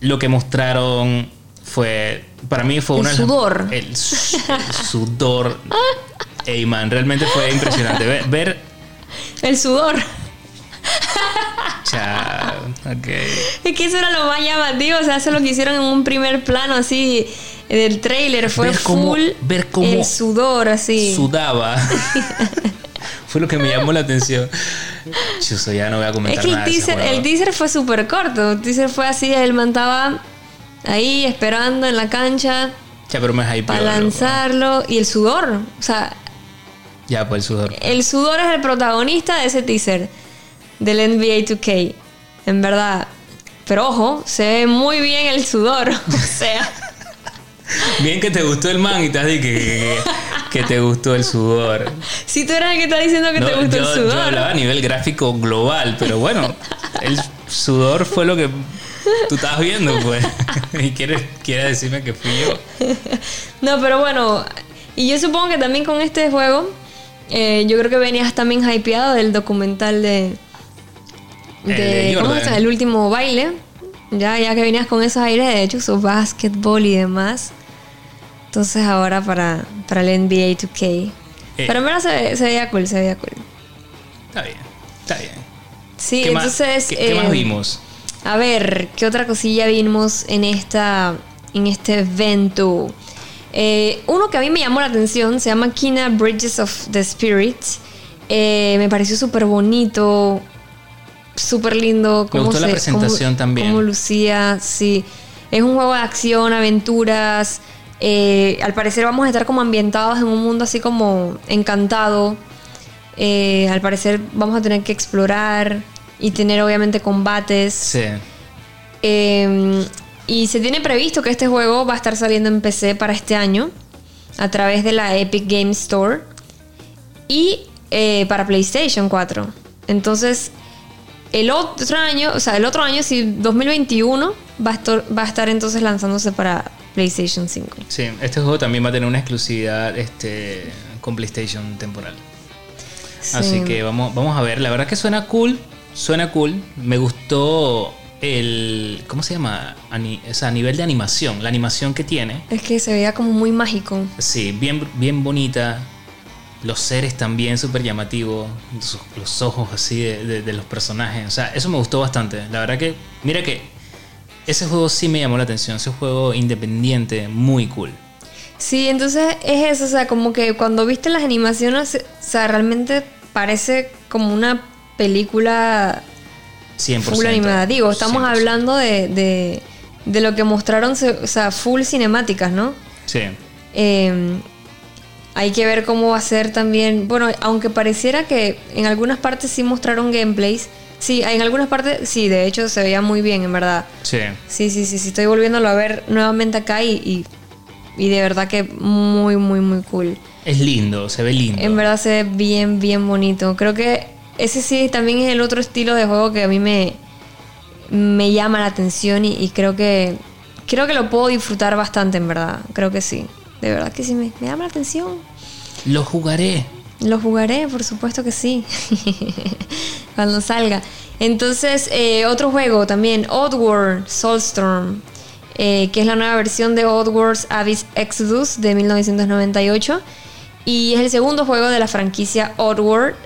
lo que mostraron fue para mí fue El una las- sudor. el, su- el sudor Ey, man, realmente fue impresionante ver, ver El sudor. cha, ok. Es que eso era lo más llamativo, o sea, eso lo que hicieron en un primer plano así del trailer fue Ver cómo- full ver cómo el sudor así. sudaba fue lo que me llamó la atención Chuso, ya no voy a es comentar que el nada teaser, el teaser fue súper corto, el teaser fue así, él man estaba ahí esperando en la cancha ya pero me para loco. lanzarlo y el sudor, o sea, ya pues el sudor el sudor es el protagonista de ese teaser del NBA 2K, en verdad. Pero ojo, se ve muy bien el sudor, o sea... bien que te gustó el man y te has dicho que, que, que te gustó el sudor Si tú eres el que está diciendo que No, te gusta yo, el yo sudor. hablaba a nivel gráfico global, pero bueno, el sudor fue lo que tú estabas viendo, pues. Y quieres, quieres decirme que fui yo. No, pero bueno, y yo supongo que también con este juego, eh, yo creo que venías también hypeado del documental de. El de ¿Cómo se llama? El último baile. Ya, ya que venías con esos aires de hecho, su básquetbol y demás. Entonces ahora para, para el NBA 2K. Eh. Pero en verdad se, se veía cool, se veía cool. Está bien, está bien. Sí, ¿Qué, más, entonces. qué- qué eh, más vimos? A ver, ¿qué otra cosilla vimos en esta en este evento? Eh, uno que a mí me llamó la atención se llama Kina Bridges of the Spirit. Eh, me pareció súper bonito, súper lindo. cómo gustó la se- presentación cómo- también. Cómo lucía, sí. Es un juego de acción, aventuras. Eh, al parecer vamos a estar como ambientados en un mundo así como encantado. Al parecer vamos a tener que explorar y tener obviamente combates. Sí. Eh, y se tiene previsto que este juego va a estar saliendo en PC para este año a través de la Epic Game Store y eh, para PlayStation 4. Entonces, el otro año, o sea, el otro año, si 2021, va a estar, va a estar entonces lanzándose para PlayStation 5. Sí, este juego también va a tener una exclusividad este, con PlayStation temporal. Así Sí. que vamos, vamos a ver. La verdad que suena cool. Suena cool. Me gustó el. ¿Cómo se llama? Ani- o sea, a nivel de animación. La animación que tiene. Es que se veía como muy mágico. Sí, bien, bien bonita. Los seres también súper llamativos. Los ojos así de, de- de los personajes. O sea, eso me gustó bastante. La verdad que. Mira que. Ese juego sí me llamó la atención. Ese juego independiente, muy cool. Sí, entonces es eso, o sea, como que cuando viste las animaciones, o sea, realmente parece como una película 100%. full animada. Digo, estamos 100%. hablando de, de, de lo que mostraron, o sea, full cinemáticas, ¿no? Sí. Eh, hay que ver cómo va a ser también. Bueno, aunque pareciera que en algunas partes sí mostraron gameplays. Sí, en algunas partes sí, de hecho se veía muy bien, en verdad. Sí. Sí, sí, sí, sí, estoy volviéndolo a ver nuevamente acá y, y, y de verdad que muy, muy, muy cool. Es lindo, se ve lindo. En verdad se ve bien, bien bonito. Creo que ese sí también es el otro estilo de juego que a mí me, me llama la atención y, y creo que creo que lo puedo disfrutar bastante, en verdad. Creo que sí. De verdad que sí me, me llama la atención. Lo jugaré. Lo jugaré, por supuesto que sí. Cuando salga. Entonces, eh, otro juego también, Oddworld Soulstorm, eh, que es la nueva versión de Oddworld's Abyss Exodus de 1998. Y es el segundo juego de la franquicia Oddworld.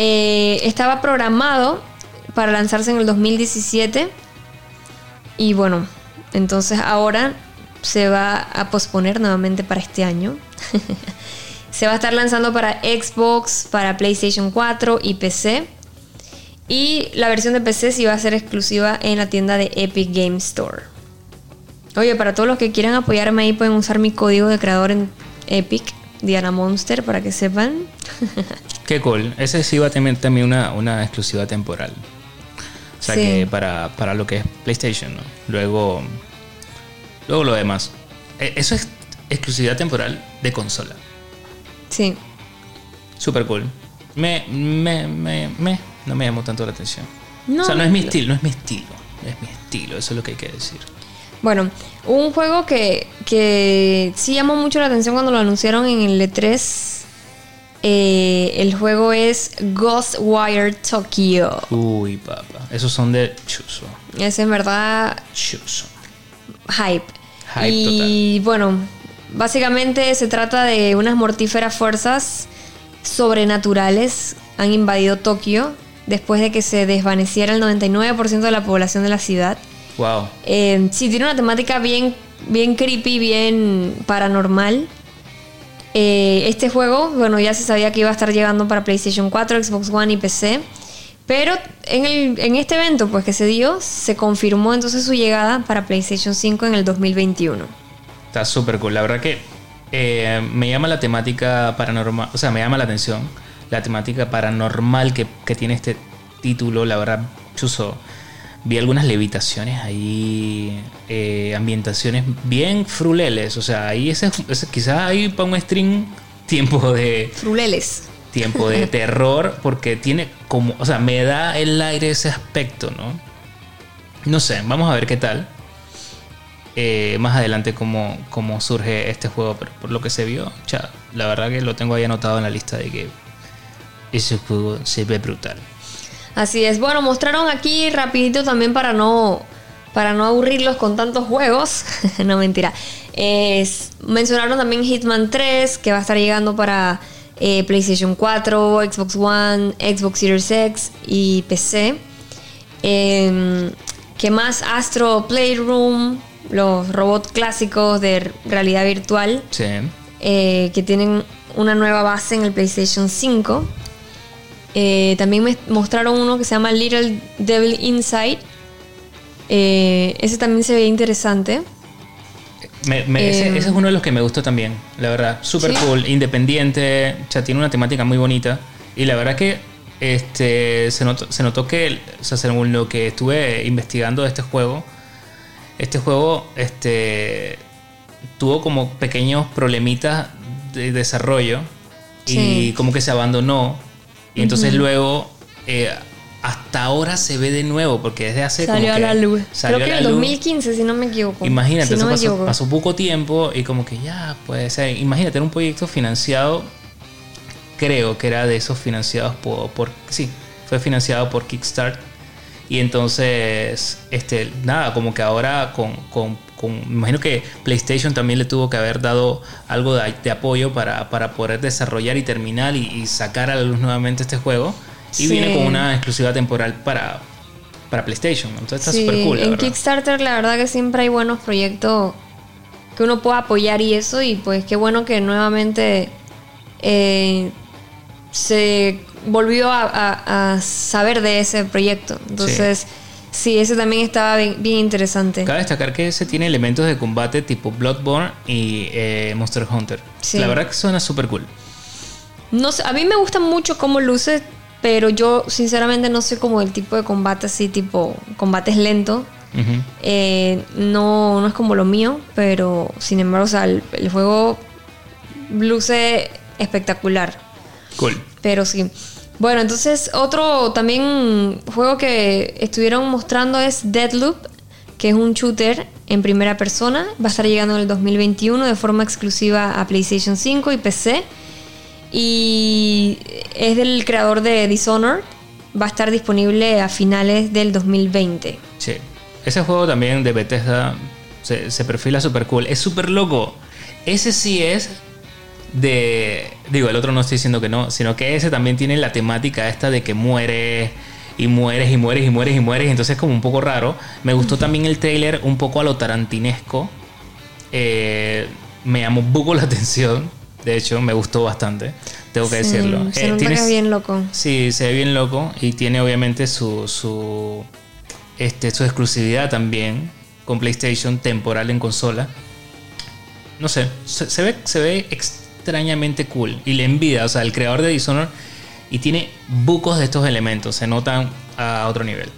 Eh, estaba programado para lanzarse en el 2017. Y bueno, entonces ahora se va a posponer nuevamente para este año. se va a estar lanzando para Xbox, para PlayStation 4 y PC. Y la versión de PC sí va a ser exclusiva en la tienda de Epic Game Store. Oye, para todos los que quieran apoyarme ahí pueden usar mi código de creador en Epic, Diana Monster, para que sepan. Qué cool. Ese sí va a tener también una, una exclusiva temporal. O sea Sí. que para, para lo que es PlayStation, ¿no? Luego, luego lo demás. E- Eso es exclusividad temporal de consola. Sí. Super cool. Me, me, me, me- no me llamó tanto la atención. No, o sea, no es mi lo- estilo, no es mi estilo. Es mi estilo, eso es lo que hay que decir. Bueno, un juego que, que sí llamó mucho la atención cuando lo anunciaron en el E3. Eh, el juego es Ghostwire Tokyo. Uy, papá. Esos son de chuzo. Es en verdad Chuzo. hype. Hype y bueno, básicamente se trata de unas mortíferas fuerzas sobrenaturales han invadido Tokio después de que se desvaneciera el 99% de la población de la ciudad. Wow. Eh, sí, tiene una temática bien, bien creepy, bien paranormal. Eh, este juego, bueno, ya se sabía que iba a estar llegando para PlayStation 4, Xbox One y PC. Pero en, el, en este evento pues, que se dio, se confirmó entonces su llegada para PlayStation 5 en el 2021. Está súper cool. La verdad que eh, me llama la temática paranormal. O sea, me llama la atención la temática paranormal que, que tiene este título. La verdad, chuzo. Vi algunas levitaciones ahí, eh, ambientaciones bien fruleles. O sea, ahí ese, ese- quizás ahí para un stream tiempo de Fruleles. tiempo de terror porque tiene como, o sea, me da el aire ese aspecto, ¿no? No sé, vamos a ver qué tal. Eh, más adelante cómo, cómo surge este juego, pero por lo que se vio, la verdad que lo tengo ahí anotado en la lista de que ese juego se ve brutal. Así es. Bueno, mostraron aquí rapidito también para no para no aburrirlos con tantos juegos. no mentira. Es- mencionaron también Hitman 3 que va a estar llegando para eh, PlayStation 4, Xbox One, Xbox Series X y PC. Em, ¿Qué más? Astro Playroom, los robots clásicos de realidad virtual Sí. eh, que tienen una nueva base en el PlayStation 5. Eh, también me mostraron uno que se llama Little Devil Inside. Eh, ese también se ve interesante. Me- me- ese, Eh, ese es uno de los que me gustó también, la verdad. Súper ¿Sí? cool, independiente, o sea, tiene una temática muy bonita. Y la verdad que este, se, notó, se notó que, o sea, según lo que estuve investigando de este juego, este juego este, tuvo como pequeños problemitas de desarrollo y como que se abandonó. Y entonces luego, eh, hasta ahora se ve de nuevo, porque desde hace como Salió a que la luz. salió Creo que a en el luz. 2015, si no me equivoco. Imagínate, si eso no pasó, poco tiempo y como que ya, puede ser. Imagínate, era un proyecto financiado, creo que era de esos financiados por, por sí, fue financiado por Kickstart. Y entonces, este, nada, como que ahora con, con, con- me imagino que PlayStation también le tuvo que haber dado algo de, de apoyo para, para poder desarrollar y terminar y, y sacar a la luz nuevamente este juego. Y Sí. viene con una exclusiva temporal para, para PlayStation. Entonces está Sí, súper cool. la en verdad. Kickstarter la verdad que siempre hay buenos proyectos que uno pueda apoyar y eso y pues qué bueno que nuevamente eh, se volvió a, a- a saber de ese proyecto. Entonces, sí, ese también estaba bien, bien interesante. Cabe destacar que ese tiene elementos de combate tipo Bloodborne y eh, Monster Hunter. Sí. La verdad que suena súper cool. No sé, a mí me gusta mucho cómo luce, pero yo sinceramente no soy como el tipo de combate así, tipo combates lentos. Ujú. Eh, no, no es como lo mío, pero sin embargo, o sea, el, el juego luce espectacular. Cool. Pero sí. Bueno, entonces otro también juego que estuvieron mostrando es Deadloop, que es un shooter en primera persona. Va a estar llegando en el 2021 de forma exclusiva a PlayStation 5 y PC. Y es del creador de Dishonored. Va a estar disponible a finales del 2020. Sí. Ese juego también de Bethesda se, perfila súper cool. Es súper loco. Ese sí es de... Digo, el otro no estoy diciendo que no, sino que ese también tiene la temática esta de que muere y mueres y mueres y mueres y mueres. Entonces es como un poco raro. Me gustó también el trailer un poco a lo tarantinesco. Eh, me llamó un poco la atención. De hecho, me gustó bastante. Tengo que Sí, decirlo. Se Eh, tienes- es bien loco. Sí, se ve bien loco y tiene obviamente su, su, este, su exclusividad también con PlayStation temporal en consola. No sé, se, se ve, se ve extrañamente cool y le envidia, o sea, el creador de Dishonored y tiene bucos de estos elementos, se notan a otro nivel.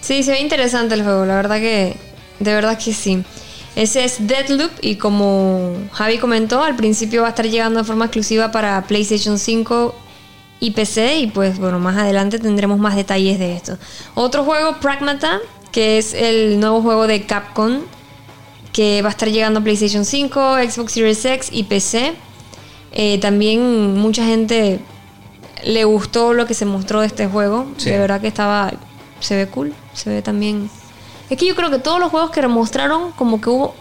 Sí, se ve interesante el juego, la verdad que. De verdad que sí. Ese es Deadloop y como Javi comentó, al principio va a estar llegando de forma exclusiva para PlayStation 5 y PC y pues bueno, más adelante tendremos más detalles de esto. Otro juego, Pragmata, que es el nuevo juego de Capcom que va a estar llegando a PlayStation 5, Xbox Series X y PC. Eh, también mucha gente le gustó lo que se mostró de este juego. Sí. De verdad que estaba. Se ve cool. Se ve también. Es que yo creo que todos los juegos que mostraron, como que hubo.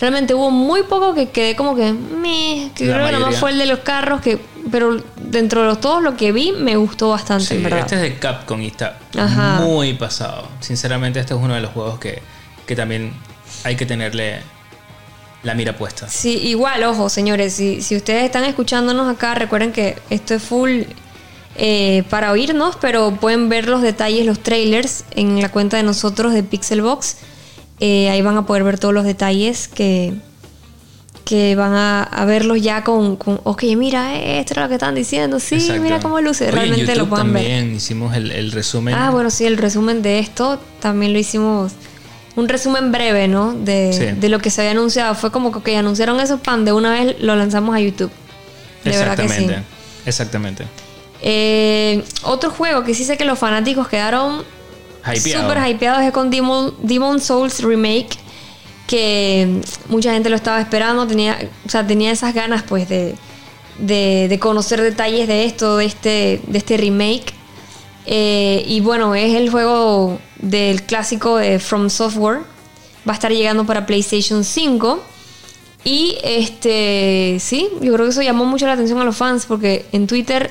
Realmente hubo muy poco que quedé como que. Meh, que creo que nada más mayoría. fue el de los carros. que Pero dentro de los, todos lo que vi me gustó bastante, Sí, en verdad. este es de Capcom y está Ajá. muy pasado. Sinceramente, este es uno de los juegos que, que también hay que tenerle la mira puesta. Sí, igual, ojo, señores, si, si ustedes están escuchándonos acá, recuerden que esto es full eh, para oírnos, pero pueden ver los detalles, los trailers en la cuenta de nosotros de Pixelbox. Eh, ahí van a poder ver todos los detalles que, que van a, a verlos ya con, con, ok, mira, eh, esto era lo que están diciendo, sí, Exacto. mira cómo luce, Oye, en realmente lo pueden ver. también hicimos el, el resumen. Ah, bueno, sí, el resumen de esto también lo hicimos. Un resumen breve, ¿no? De, Sí. de lo que se había anunciado. Fue como que anunciaron eso, pan, de una vez lo lanzamos a YouTube. De verdad que sí. Exactamente. Exactamente. Eh, otro juego que sí sé que los fanáticos quedaron Hypeado. súper hypeados es con Demon, Demon Souls Remake. Que mucha gente lo estaba esperando. Tenía, o sea, tenía esas ganas, pues, de, de, de conocer detalles de esto, de este, de este remake. Eh, y bueno, es el juego del clásico de From Software. Va a estar llegando para PlayStation 5. Y este, sí, yo creo que eso llamó mucho la atención a los fans porque en Twitter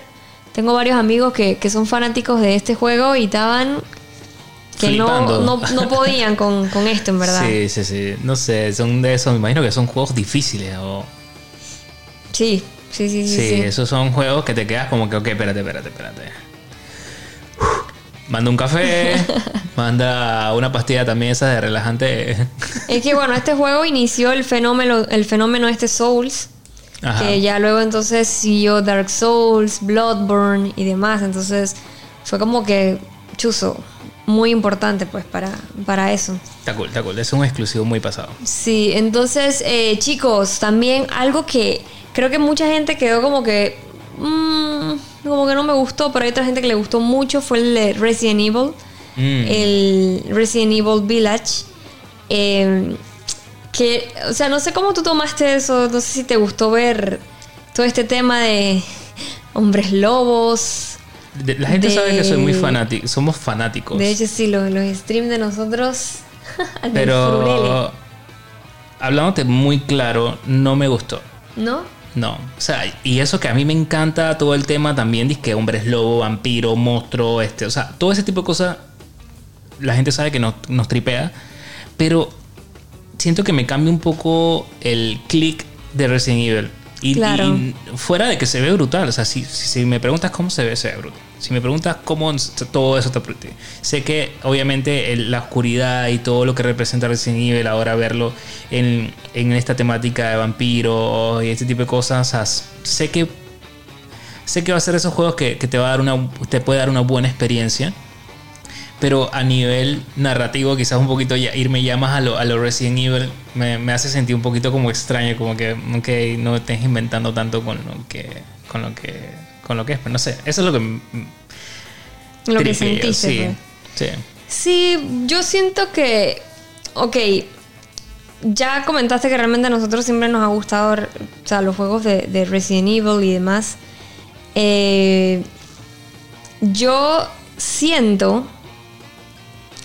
tengo varios amigos que, que son fanáticos de este juego y estaban que no, no, no podían con, con esto, en verdad. Sí, sí, sí. No sé, son de esos, me imagino que son juegos difíciles. O... Sí, sí, sí, sí. Sí, sí. esos son juegos que te quedas como que, ok, espérate, espérate, espérate. Uf, Manda un café, manda una pastilla también esa de relajante. Es que bueno, este juego inició el fenómeno, el fenómeno este Souls, Ajá. que ya luego entonces siguió Dark Souls, Bloodborne y demás. Entonces fue como que chuzo, muy importante pues para, para eso. Está cool, está cool. Es un exclusivo muy pasado. Sí, entonces eh, chicos, también algo que creo que mucha gente quedó como que... mm, como que no me gustó, pero hay otra gente que le gustó mucho, fue el de Resident Evil. Mm. el Resident Evil Village. eh, que, o sea, no sé cómo tú tomaste eso, no sé si te gustó ver todo este tema de hombres lobos. De- La gente de- sabe que soy muy fanático, somos fanáticos. De hecho, sí, los, los streams de nosotros. pero hablándote muy claro, no me gustó. ¿No? No, o sea, y eso que a mí me encanta todo el tema también, que hombres lobo, vampiro, monstruo, este, o sea, todo ese tipo de cosas, la gente sabe que nos, nos tripea, pero siento que me cambia un poco el click de Resident Evil. Y, Claro. y fuera de que se ve brutal, o sea, si, si, si me preguntas cómo se ve, se ve brutal. Si me preguntas cómo todo eso te apriete. Sé que obviamente la oscuridad y todo lo que representa Resident Evil, ahora verlo en, en esta temática de vampiros y este tipo de cosas, sé que sé que va a ser esos juegos que, te va a dar una te puede dar una buena experiencia. Pero a nivel narrativo, quizás un poquito irme ya más a lo, a lo Resident Evil me, me hace sentir un poquito como extraño, como que ok, no estés inventando tanto con lo que con lo que con lo que es, pero no sé, eso es lo que Lo que sentiste. sí, pues. sí. Sí, yo siento que, ok, ya comentaste que realmente a nosotros siempre nos ha gustado o sea, los juegos de, de Resident Evil y demás. Eh, yo siento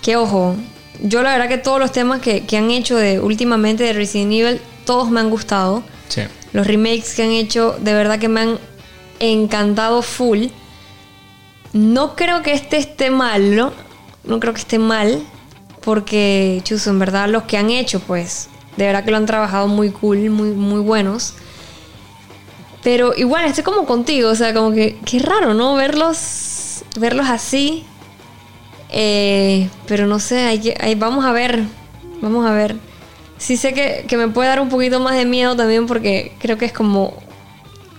que, ojo, yo la verdad que todos los temas que, que han hecho de últimamente de Resident Evil, todos me han gustado. sí. Los remakes que han hecho, de verdad que me han encantado full. no creo que este esté mal, ¿no? Creo que esté mal, porque, chuzo, en verdad los que han hecho, pues, de verdad que lo han trabajado muy cool, muy, muy buenos. Pero igual, estoy como contigo, o sea, como que, qué raro, ¿no? Verlos, verlos así. Eh, pero no sé, hay que, vamos a ver, vamos a ver. Sí sé que, que me puede dar un poquito más de miedo también porque creo que es como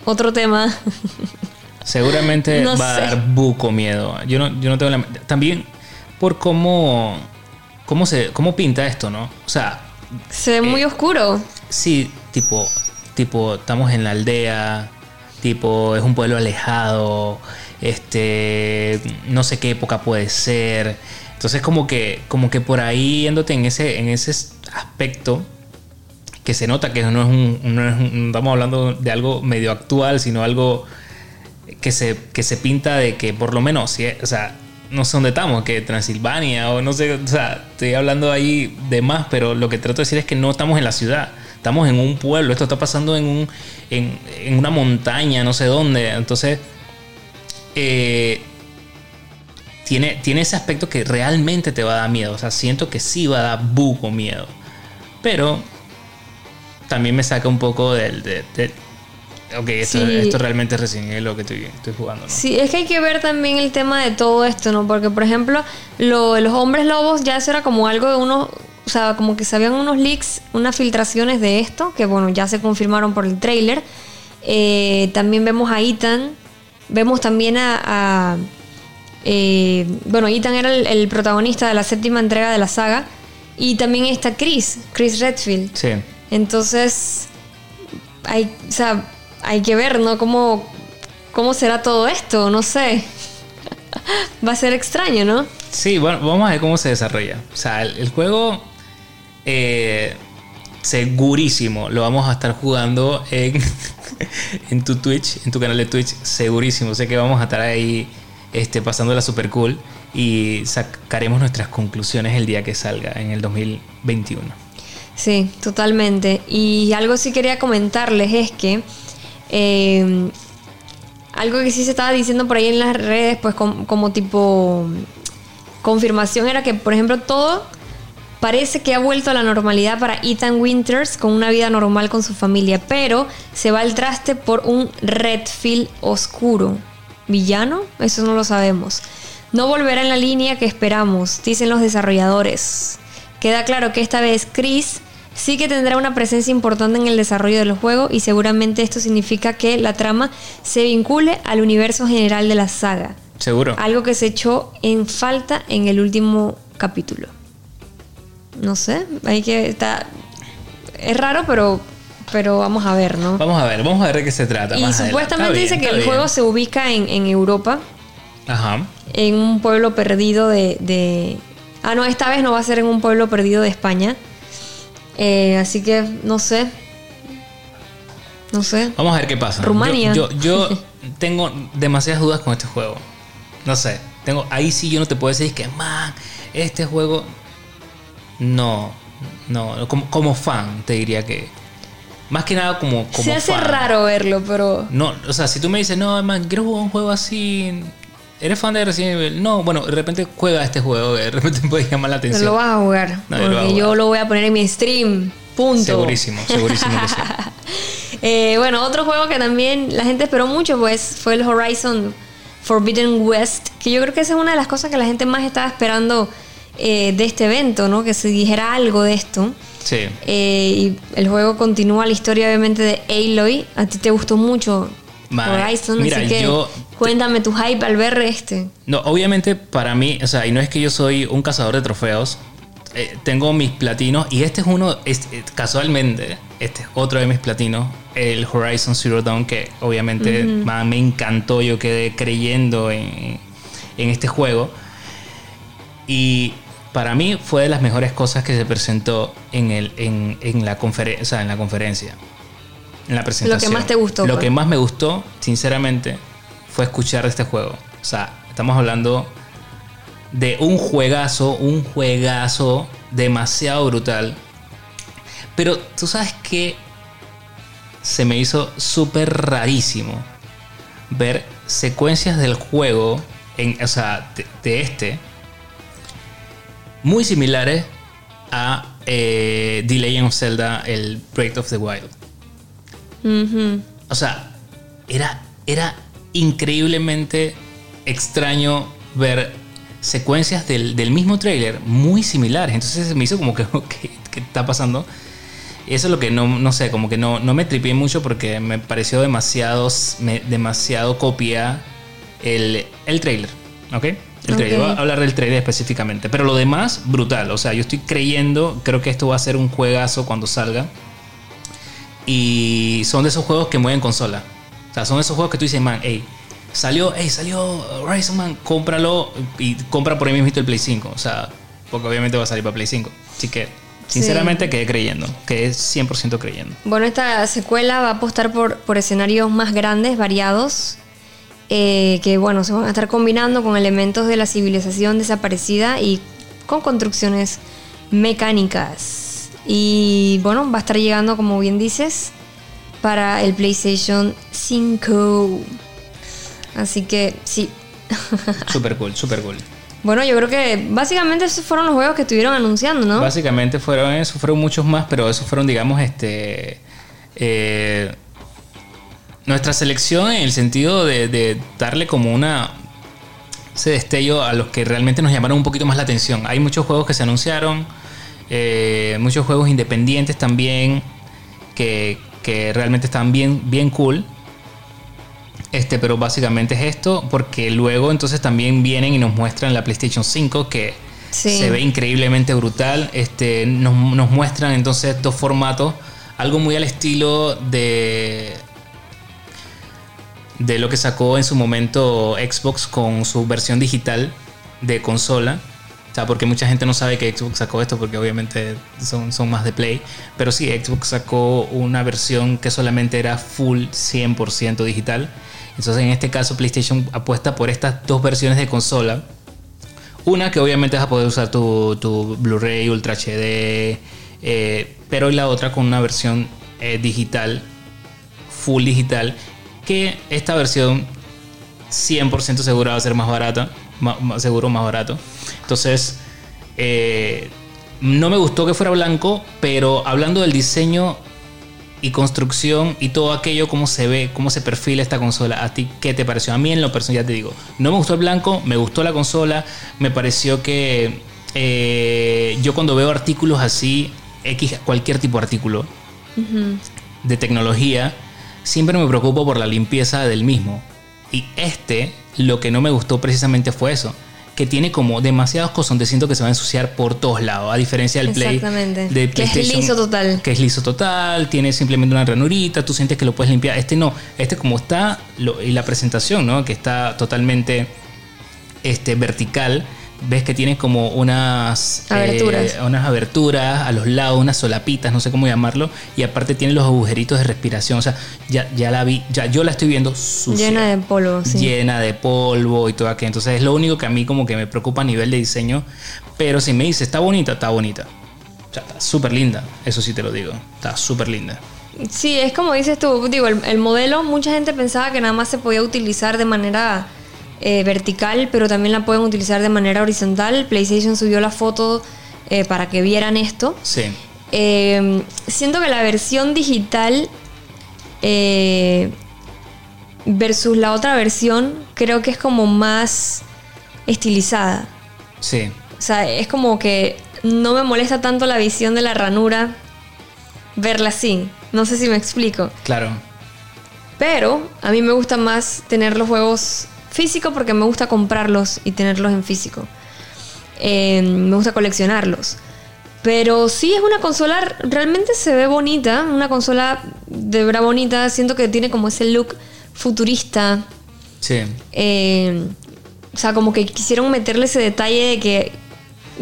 otro tema. Seguramente No va sé. a dar buco miedo. Yo no, yo no tengo la... También por cómo, cómo, se, cómo pinta esto, ¿no? O sea, Se ve muy Eh, oscuro. sí, tipo, tipo, estamos en la aldea, tipo, es un pueblo alejado, este, no sé qué época puede ser. Entonces como que, como que por ahí yéndote en ese, en ese aspecto, que se nota que no es un, no es estamos hablando de algo medio actual, sino algo que se, que se pinta de que por lo menos, si- o sea, no sé dónde estamos, que Transilvania o no sé, o sea, estoy hablando ahí de más, pero lo que trato de decir es que no estamos en la ciudad, estamos en un pueblo, esto está pasando en, un, en, en una montaña, no sé dónde, entonces eh, tiene, tiene ese aspecto que realmente te va a dar miedo, o sea, siento que sí va a dar buco miedo, pero también me saca un poco del... de- de- Ok, esto, Sí. esto realmente es Resident Evil lo que estoy, estoy jugando, ¿no? Sí, es que hay que ver también el tema de todo esto, ¿no? Porque, por ejemplo, lo los hombres lobos ya eso era como algo de unos, o sea, como que se habían unos leaks, unas filtraciones de esto, que bueno, ya se confirmaron por el trailer. Eh, también vemos a Ethan, vemos también a... a, eh, bueno, Ethan era el, el protagonista de la séptima entrega de la saga. Y también está Chris, Chris Redfield. Sí. Entonces, hay, o sea, hay que ver, ¿no? ¿Cómo, cómo será todo esto? No sé. Va a ser extraño, ¿no? Sí, bueno, vamos a ver cómo se desarrolla. O sea, el, juego, eh, segurísimo, lo vamos a estar jugando en, en tu Twitch, en tu canal de Twitch, segurísimo. Sé que vamos a estar ahí este, pasándola super cool y sacaremos nuestras conclusiones el día que salga, en el 2021. Sí, totalmente. Y algo sí quería comentarles es que eh, algo que sí se estaba diciendo por ahí en las redes, pues com- como tipo confirmación, era que, por ejemplo, todo parece que ha vuelto a la normalidad para Ethan Winters con una vida normal con su familia, pero se va al traste por un Redfield oscuro. ¿Villano? Eso no lo sabemos. No volverá en la línea que esperamos, dicen los desarrolladores. Queda claro que esta vez Chris sí que tendrá una presencia importante en el desarrollo del juego y seguramente esto significa que la trama se vincule al universo general de la saga. ¿Seguro? Algo que se echó en falta en el último capítulo. No sé, hay que está es raro, pero pero vamos a ver, ¿no? Vamos a ver, vamos a ver de qué se trata. Y más supuestamente dice que el bien. juego se ubica en, en Europa, Ajá. en un pueblo perdido de, de- Ah, no, esta vez no va a ser en un pueblo perdido de España. Eh, así que no sé. No sé. Vamos a ver qué pasa. Rumania. Yo, yo, yo tengo demasiadas dudas con este juego. No sé. Tengo, ahí sí yo no te puedo decir que, man, este juego. No. No. Como, como fan, te diría que. Más que nada como, como Se hace fan. raro verlo, pero. No, o sea, si tú me dices, no, man, quiero jugar un juego así. ¿Eres fan de Resident Evil? No, bueno, de repente juega este juego, de repente puede llamar la No atención. lo vas a jugar. No, yo lo a porque yo jugar. lo voy a poner en mi stream. Punto. Segurísimo, segurísimo que sí. Eh, bueno, otro juego que también la gente esperó mucho, pues, fue el Horizon Forbidden West. Que yo creo que esa es una de las cosas que la gente más estaba esperando eh, de este evento, ¿no? Que se dijera algo de esto. Sí. Eh, y el juego continúa la historia, obviamente, de Aloy. A ti te gustó mucho Horizon, mira, así que yo- cuéntame tu hype al ver este. No, obviamente para mí, o sea, y no es que yo soy un cazador de trofeos. eh, tengo mis platinos y este es uno, es- eh, casualmente, este es otro de mis platinos, el Horizon Zero Dawn, que obviamente man, me encantó, yo quedé creyendo en, en este juego. Y para mí fue de las mejores cosas que se presentó en, el, en, en la, conferen- o sea, en la conferencia. En la presentación. más te gustó, Lo pues. que más me gustó, sinceramente, fue escuchar de este juego. O sea, estamos hablando de un juegazo, un juegazo demasiado brutal. Pero tú sabes que se me hizo súper rarísimo ver secuencias del juego en, o sea, de, de este, muy similares a eh, The Legend of Zelda, el Breath of the Wild. O sea, era, era increíblemente extraño ver secuencias del, del mismo trailer muy similares. Entonces se me hizo como que, ¿qué, qué está pasando? Eso es lo que no, no sé, como que no, no me tripié mucho porque me pareció demasiado, me- demasiado copia el, el trailer. ¿Ok? El trailer. Ok. Voy a hablar del trailer específicamente. Pero lo demás, brutal. O sea, yo estoy creyendo, creo que esto va a ser un juegazo cuando salga. Y son de esos juegos que mueven consola. O sea, son esos juegos que tú dices, man, hey, salió, hey, salió Horizon Man, cómpralo y compra por ahí mismo el Play 5. O sea, porque obviamente va a salir para Play 5. Así que, sinceramente, quedé creyendo, quedé 100% creyendo. Bueno, esta secuela va a apostar por, por escenarios más grandes, variados, eh, que bueno, se van a estar combinando con elementos de la civilización desaparecida y con construcciones mecánicas. Y bueno, va a estar llegando, como bien dices, para el PlayStation 5. Así que sí. Super cool, super cool. Bueno, yo creo que básicamente esos fueron los juegos que estuvieron anunciando, ¿no? Básicamente fueron muchos más, pero esos fueron, digamos, este. eh, nuestra selección en el sentido de, de darle como una. ese destello a los que realmente nos llamaron un poquito más la atención. Hay muchos juegos que se anunciaron, eh, muchos juegos independientes también, que, que realmente están bien, bien cool. Este, pero básicamente es esto, porque luego entonces también vienen y nos muestran la PlayStation 5 que Sí. se ve increíblemente brutal. Este, nos, nos muestran entonces dos formatos, algo muy al estilo de de lo que sacó en su momento Xbox con su versión digital de consola. Porque mucha gente no sabe que Xbox sacó esto porque obviamente son, son más de Play. Pero sí, Xbox sacó una versión que solamente era full 100% digital. Entonces en este caso PlayStation apuesta por estas dos versiones de consola. Una que obviamente vas a poder usar tu, tu Blu-ray Ultra HD. eh, pero la otra con una versión eh, digital, full digital. Que esta versión 100% seguro va a ser más barata. Ma- seguro más barato. Entonces, eh, no me gustó que fuera blanco, pero hablando del diseño y construcción y todo aquello, cómo se ve, cómo se perfila esta consola, ¿a ti qué te pareció? A mí en lo personal, ya te digo, no me gustó el blanco, me gustó la consola, me pareció que eh, yo cuando veo artículos así, X, cualquier tipo de artículo de tecnología, siempre me preocupo por la limpieza del mismo. Y este, lo que no me gustó precisamente fue eso. Que tiene como demasiados cosas donde siento que se va a ensuciar por todos lados. A diferencia del Play. Exactamente. de Que es liso total. Que es liso total. Tiene simplemente una ranurita. Tú sientes que lo puedes limpiar. Este no. Este como está. lo- y la presentación, ¿no? Que está totalmente este, vertical. Ves que tiene como unas eh, Aberturas. unas aberturas a los lados, unas solapitas, no sé cómo llamarlo, y aparte tiene los agujeritos de respiración, o sea, ya, ya la vi, ya yo la estoy viendo sucia, Llena de polvo, sí. llena de polvo y todo aquello, entonces es lo único que a mí como que me preocupa a nivel de diseño, pero si me dice está bonita, está bonita, o sea, está súper linda, eso sí te lo digo, está súper linda. Sí, es como dices tú, digo, el, el modelo, mucha gente pensaba que nada más se podía utilizar de manera eh, vertical, pero también la pueden utilizar de manera horizontal. PlayStation subió la foto eh, para que vieran esto. Sí, Eh, siento que la versión digital versus la otra versión creo que es como más estilizada. sí, O sea, es como que no me molesta tanto la visión de la ranura verla así. No sé si me explico. claro, Pero a mí me gusta más tener los juegos físicos porque me gusta comprarlos y tenerlos en físico. Eh, me gusta coleccionarlos. Pero sí es una consola, realmente se ve bonita, una consola de verdad bonita, siento que tiene como ese look futurista. sí, Eh, o sea, como que quisieron meterle ese detalle de que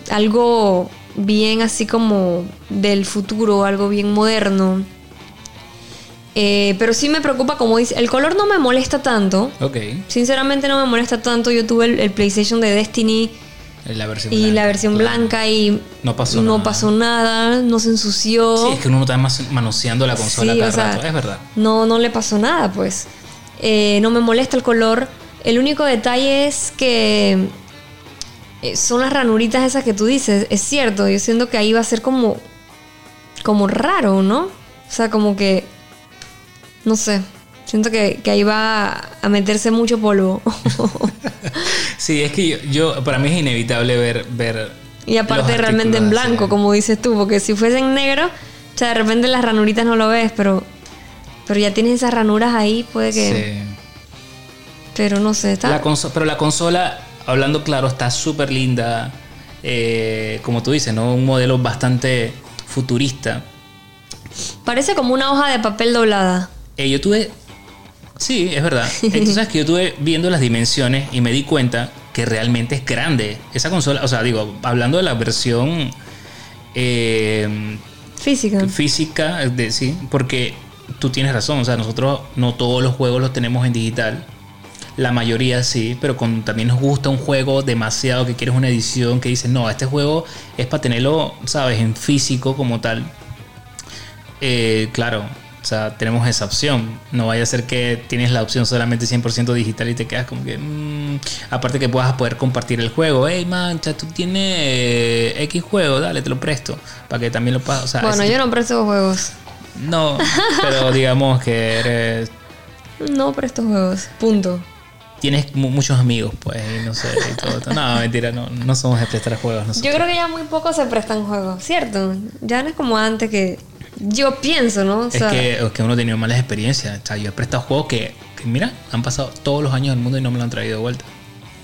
algo bien así como del futuro, algo bien moderno. Eh, pero sí me preocupa, como dice, el color no me molesta tanto. ok, Sinceramente no me molesta tanto. Yo tuve el, el PlayStation de Destiny la versión y blanca, la versión claro. blanca y No pasó no nada. pasó nada, no se ensució. Sí, es que uno está más manoseando la consola Sí, cada o sea, rato, es verdad. No, no le pasó nada, pues. Eh, no me molesta el color. El único detalle es que eh, son las ranuritas esas que tú dices. Es cierto, yo siento que ahí va a ser como, como raro, ¿no? O sea, como que, no sé, siento que, que ahí va a meterse mucho polvo. Sí, es que yo, yo- para mí es inevitable ver... ver y aparte realmente en blanco, como dices tú, porque si fuese en negro, o sea, de repente las ranuritas no lo ves, pero, pero ya tienes esas ranuras ahí, puede que... Sí. Pero no sé, está... La pero la consola, hablando claro, está súper linda. eh, como tú dices, ¿no? Un modelo bastante futurista. Parece como una hoja de papel doblada. Eh, yo tuve. Sí, es verdad. Entonces, que yo tuve viendo las dimensiones y me di cuenta que realmente es grande. Esa consola, o sea, digo, hablando de la versión eh, Física. física, de, sí, porque tú tienes razón. O sea, nosotros no todos los juegos los tenemos en digital. La mayoría sí, pero con, también nos gusta un juego demasiado que quieres una edición que dices, no, este juego es para tenerlo, ¿sabes?, en físico como tal. Eh, claro, o sea, tenemos esa opción. No vaya a ser que tienes la opción solamente 100% digital y te quedas como que. mm, aparte que puedas poder compartir el juego. Hey, mancha, tú tienes eh, X juego, dale, te lo presto. Para que también lo puedas. O sea, bueno, yo no presto juegos. No, pero digamos que eres. No presto juegos. Punto. Tienes mu- muchos amigos, pues, y no sé, y todo. esto. No, mentira, no, no somos de prestar juegos. nosotros. Yo creo que ya muy pocos se prestan juegos, ¿cierto? Ya no es como antes que. Yo pienso, ¿no? O Es sea, que, es que uno ha tenido malas experiencias. O sea, yo he prestado juegos que, que, mira, han pasado todos los años del mundo y no me lo han traído de vuelta.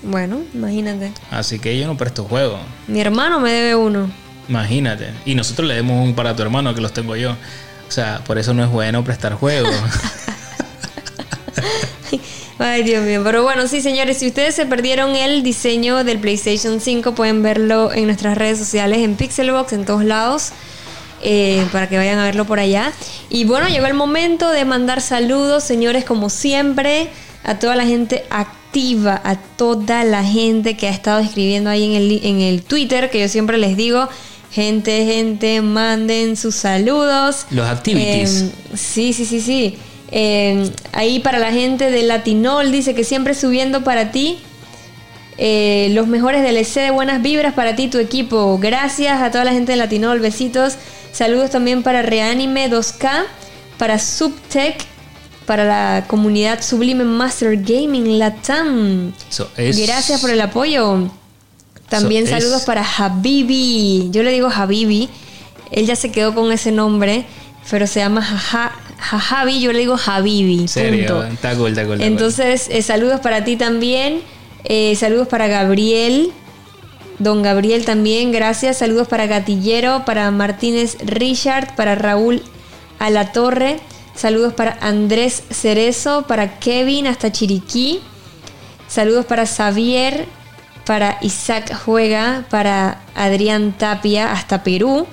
Bueno, imagínate. Así que yo no presto juegos. Mi hermano me debe uno. Imagínate. Y nosotros le demos un para tu hermano que los tengo yo. O sea, por eso no es bueno prestar juegos. Ay, Dios mío. Pero bueno, sí, señores, si ustedes se perdieron el diseño del PlayStation 5, pueden verlo en nuestras redes sociales, en Pixelbox, en todos lados, eh, para que vayan a verlo por allá. Y bueno, llegó el momento de mandar saludos, señores, como siempre, a toda la gente activa, a toda la gente que ha estado escribiendo ahí en el, en el Twitter, que yo siempre les digo. Gente, gente, manden sus saludos. Los activities. Em, Sí, sí, sí, sí. Eh, ahí para la gente de Latinol dice que siempre subiendo para ti. eh, los mejores DLC de buenas vibras para ti, tu equipo. Gracias a toda la gente de Latinol, besitos. Saludos también para Reanime 2K, para Subtech, para la comunidad Sublime Master Gaming Latam. Es- Gracias por el apoyo. También es- saludos para Habibi. Yo le digo Habibi. Él ya se quedó con ese nombre, pero se llama Jaja. Yo le digo Habibi. Serio, está cool, está cool, está Entonces, eh, saludos para ti también. Eh, saludos para Gabriel. Don Gabriel también, gracias. Saludos para Gatillero, para Martínez Richard, para Raúl Alatorre. Saludos para Andrés Cerezo, para Kevin hasta Chiriquí. Saludos para Xavier, para Isaac Juega, para Adrián Tapia hasta Perú,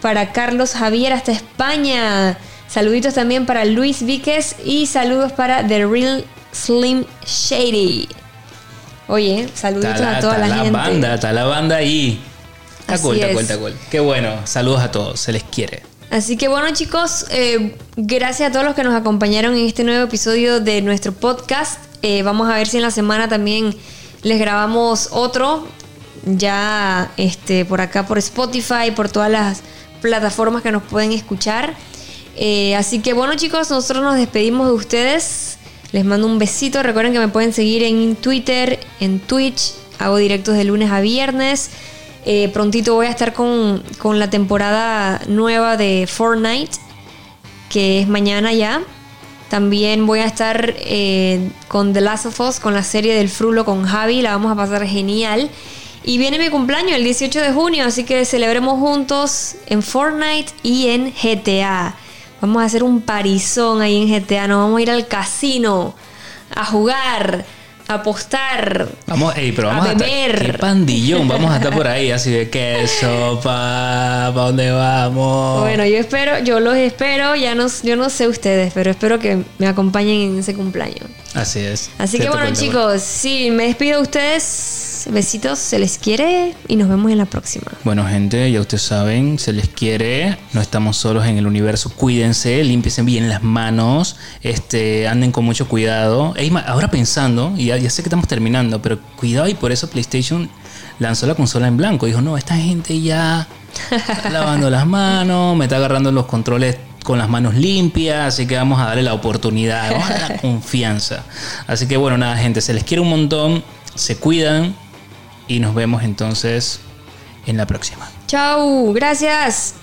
para Carlos Javier hasta España. Saluditos también para Luis Víquez y saludos para The Real Slim Shady. Oye, saluditos Está la, a toda está la, la gente. banda, está la banda ahí. Está Así cool, está es. cool, está cool. Qué bueno. Saludos a todos, se les quiere. Así que bueno chicos, eh, gracias a todos los que nos acompañaron en este nuevo episodio de nuestro podcast. Eh, vamos a ver si en la semana también les grabamos otro, ya este, por acá por Spotify, por todas las plataformas que nos pueden escuchar. Eh, así que bueno chicos, nosotros nos despedimos de ustedes. Les mando un besito. Recuerden que me pueden seguir en Twitter, en Twitch. Hago directos de lunes a viernes. Eh, prontito voy a estar con, con la temporada nueva de Fortnite, que es mañana ya. También voy a estar eh, con The Last of Us, con la serie del Frulo con Javi. La vamos a pasar genial. Y viene mi cumpleaños el 18 de junio, así que celebremos juntos en Fortnite y en GTA. Vamos a hacer un parizón ahí en GTA. Nos vamos a ir al casino a jugar, a apostar. Vamos, ey, pero A vamos a, estar. beber. Qué pandillón, vamos a estar por ahí, así de queso, pa, pa dónde vamos. Bueno, yo espero, yo los espero, ya no, yo no sé ustedes, pero espero que me acompañen en ese cumpleaños. Así es. Así que bueno cuenta, chicos, sí, me despido de ustedes. Besitos, se les quiere y nos vemos en la próxima. Bueno, gente, ya ustedes saben, se les quiere. No estamos solos en el universo. Cuídense, límpiense bien las manos. Este, anden con mucho cuidado. Ahora pensando, y ya, ya sé que estamos terminando, pero cuidado y por eso PlayStation lanzó la consola en blanco. Dijo, no, esta gente ya está lavando las manos, me está agarrando los controles con las manos limpias, así que vamos a darle la oportunidad, vamos a darle la confianza. Así que bueno, nada, gente, se les quiere un montón, se cuidan y nos vemos entonces en la próxima. Chau, gracias.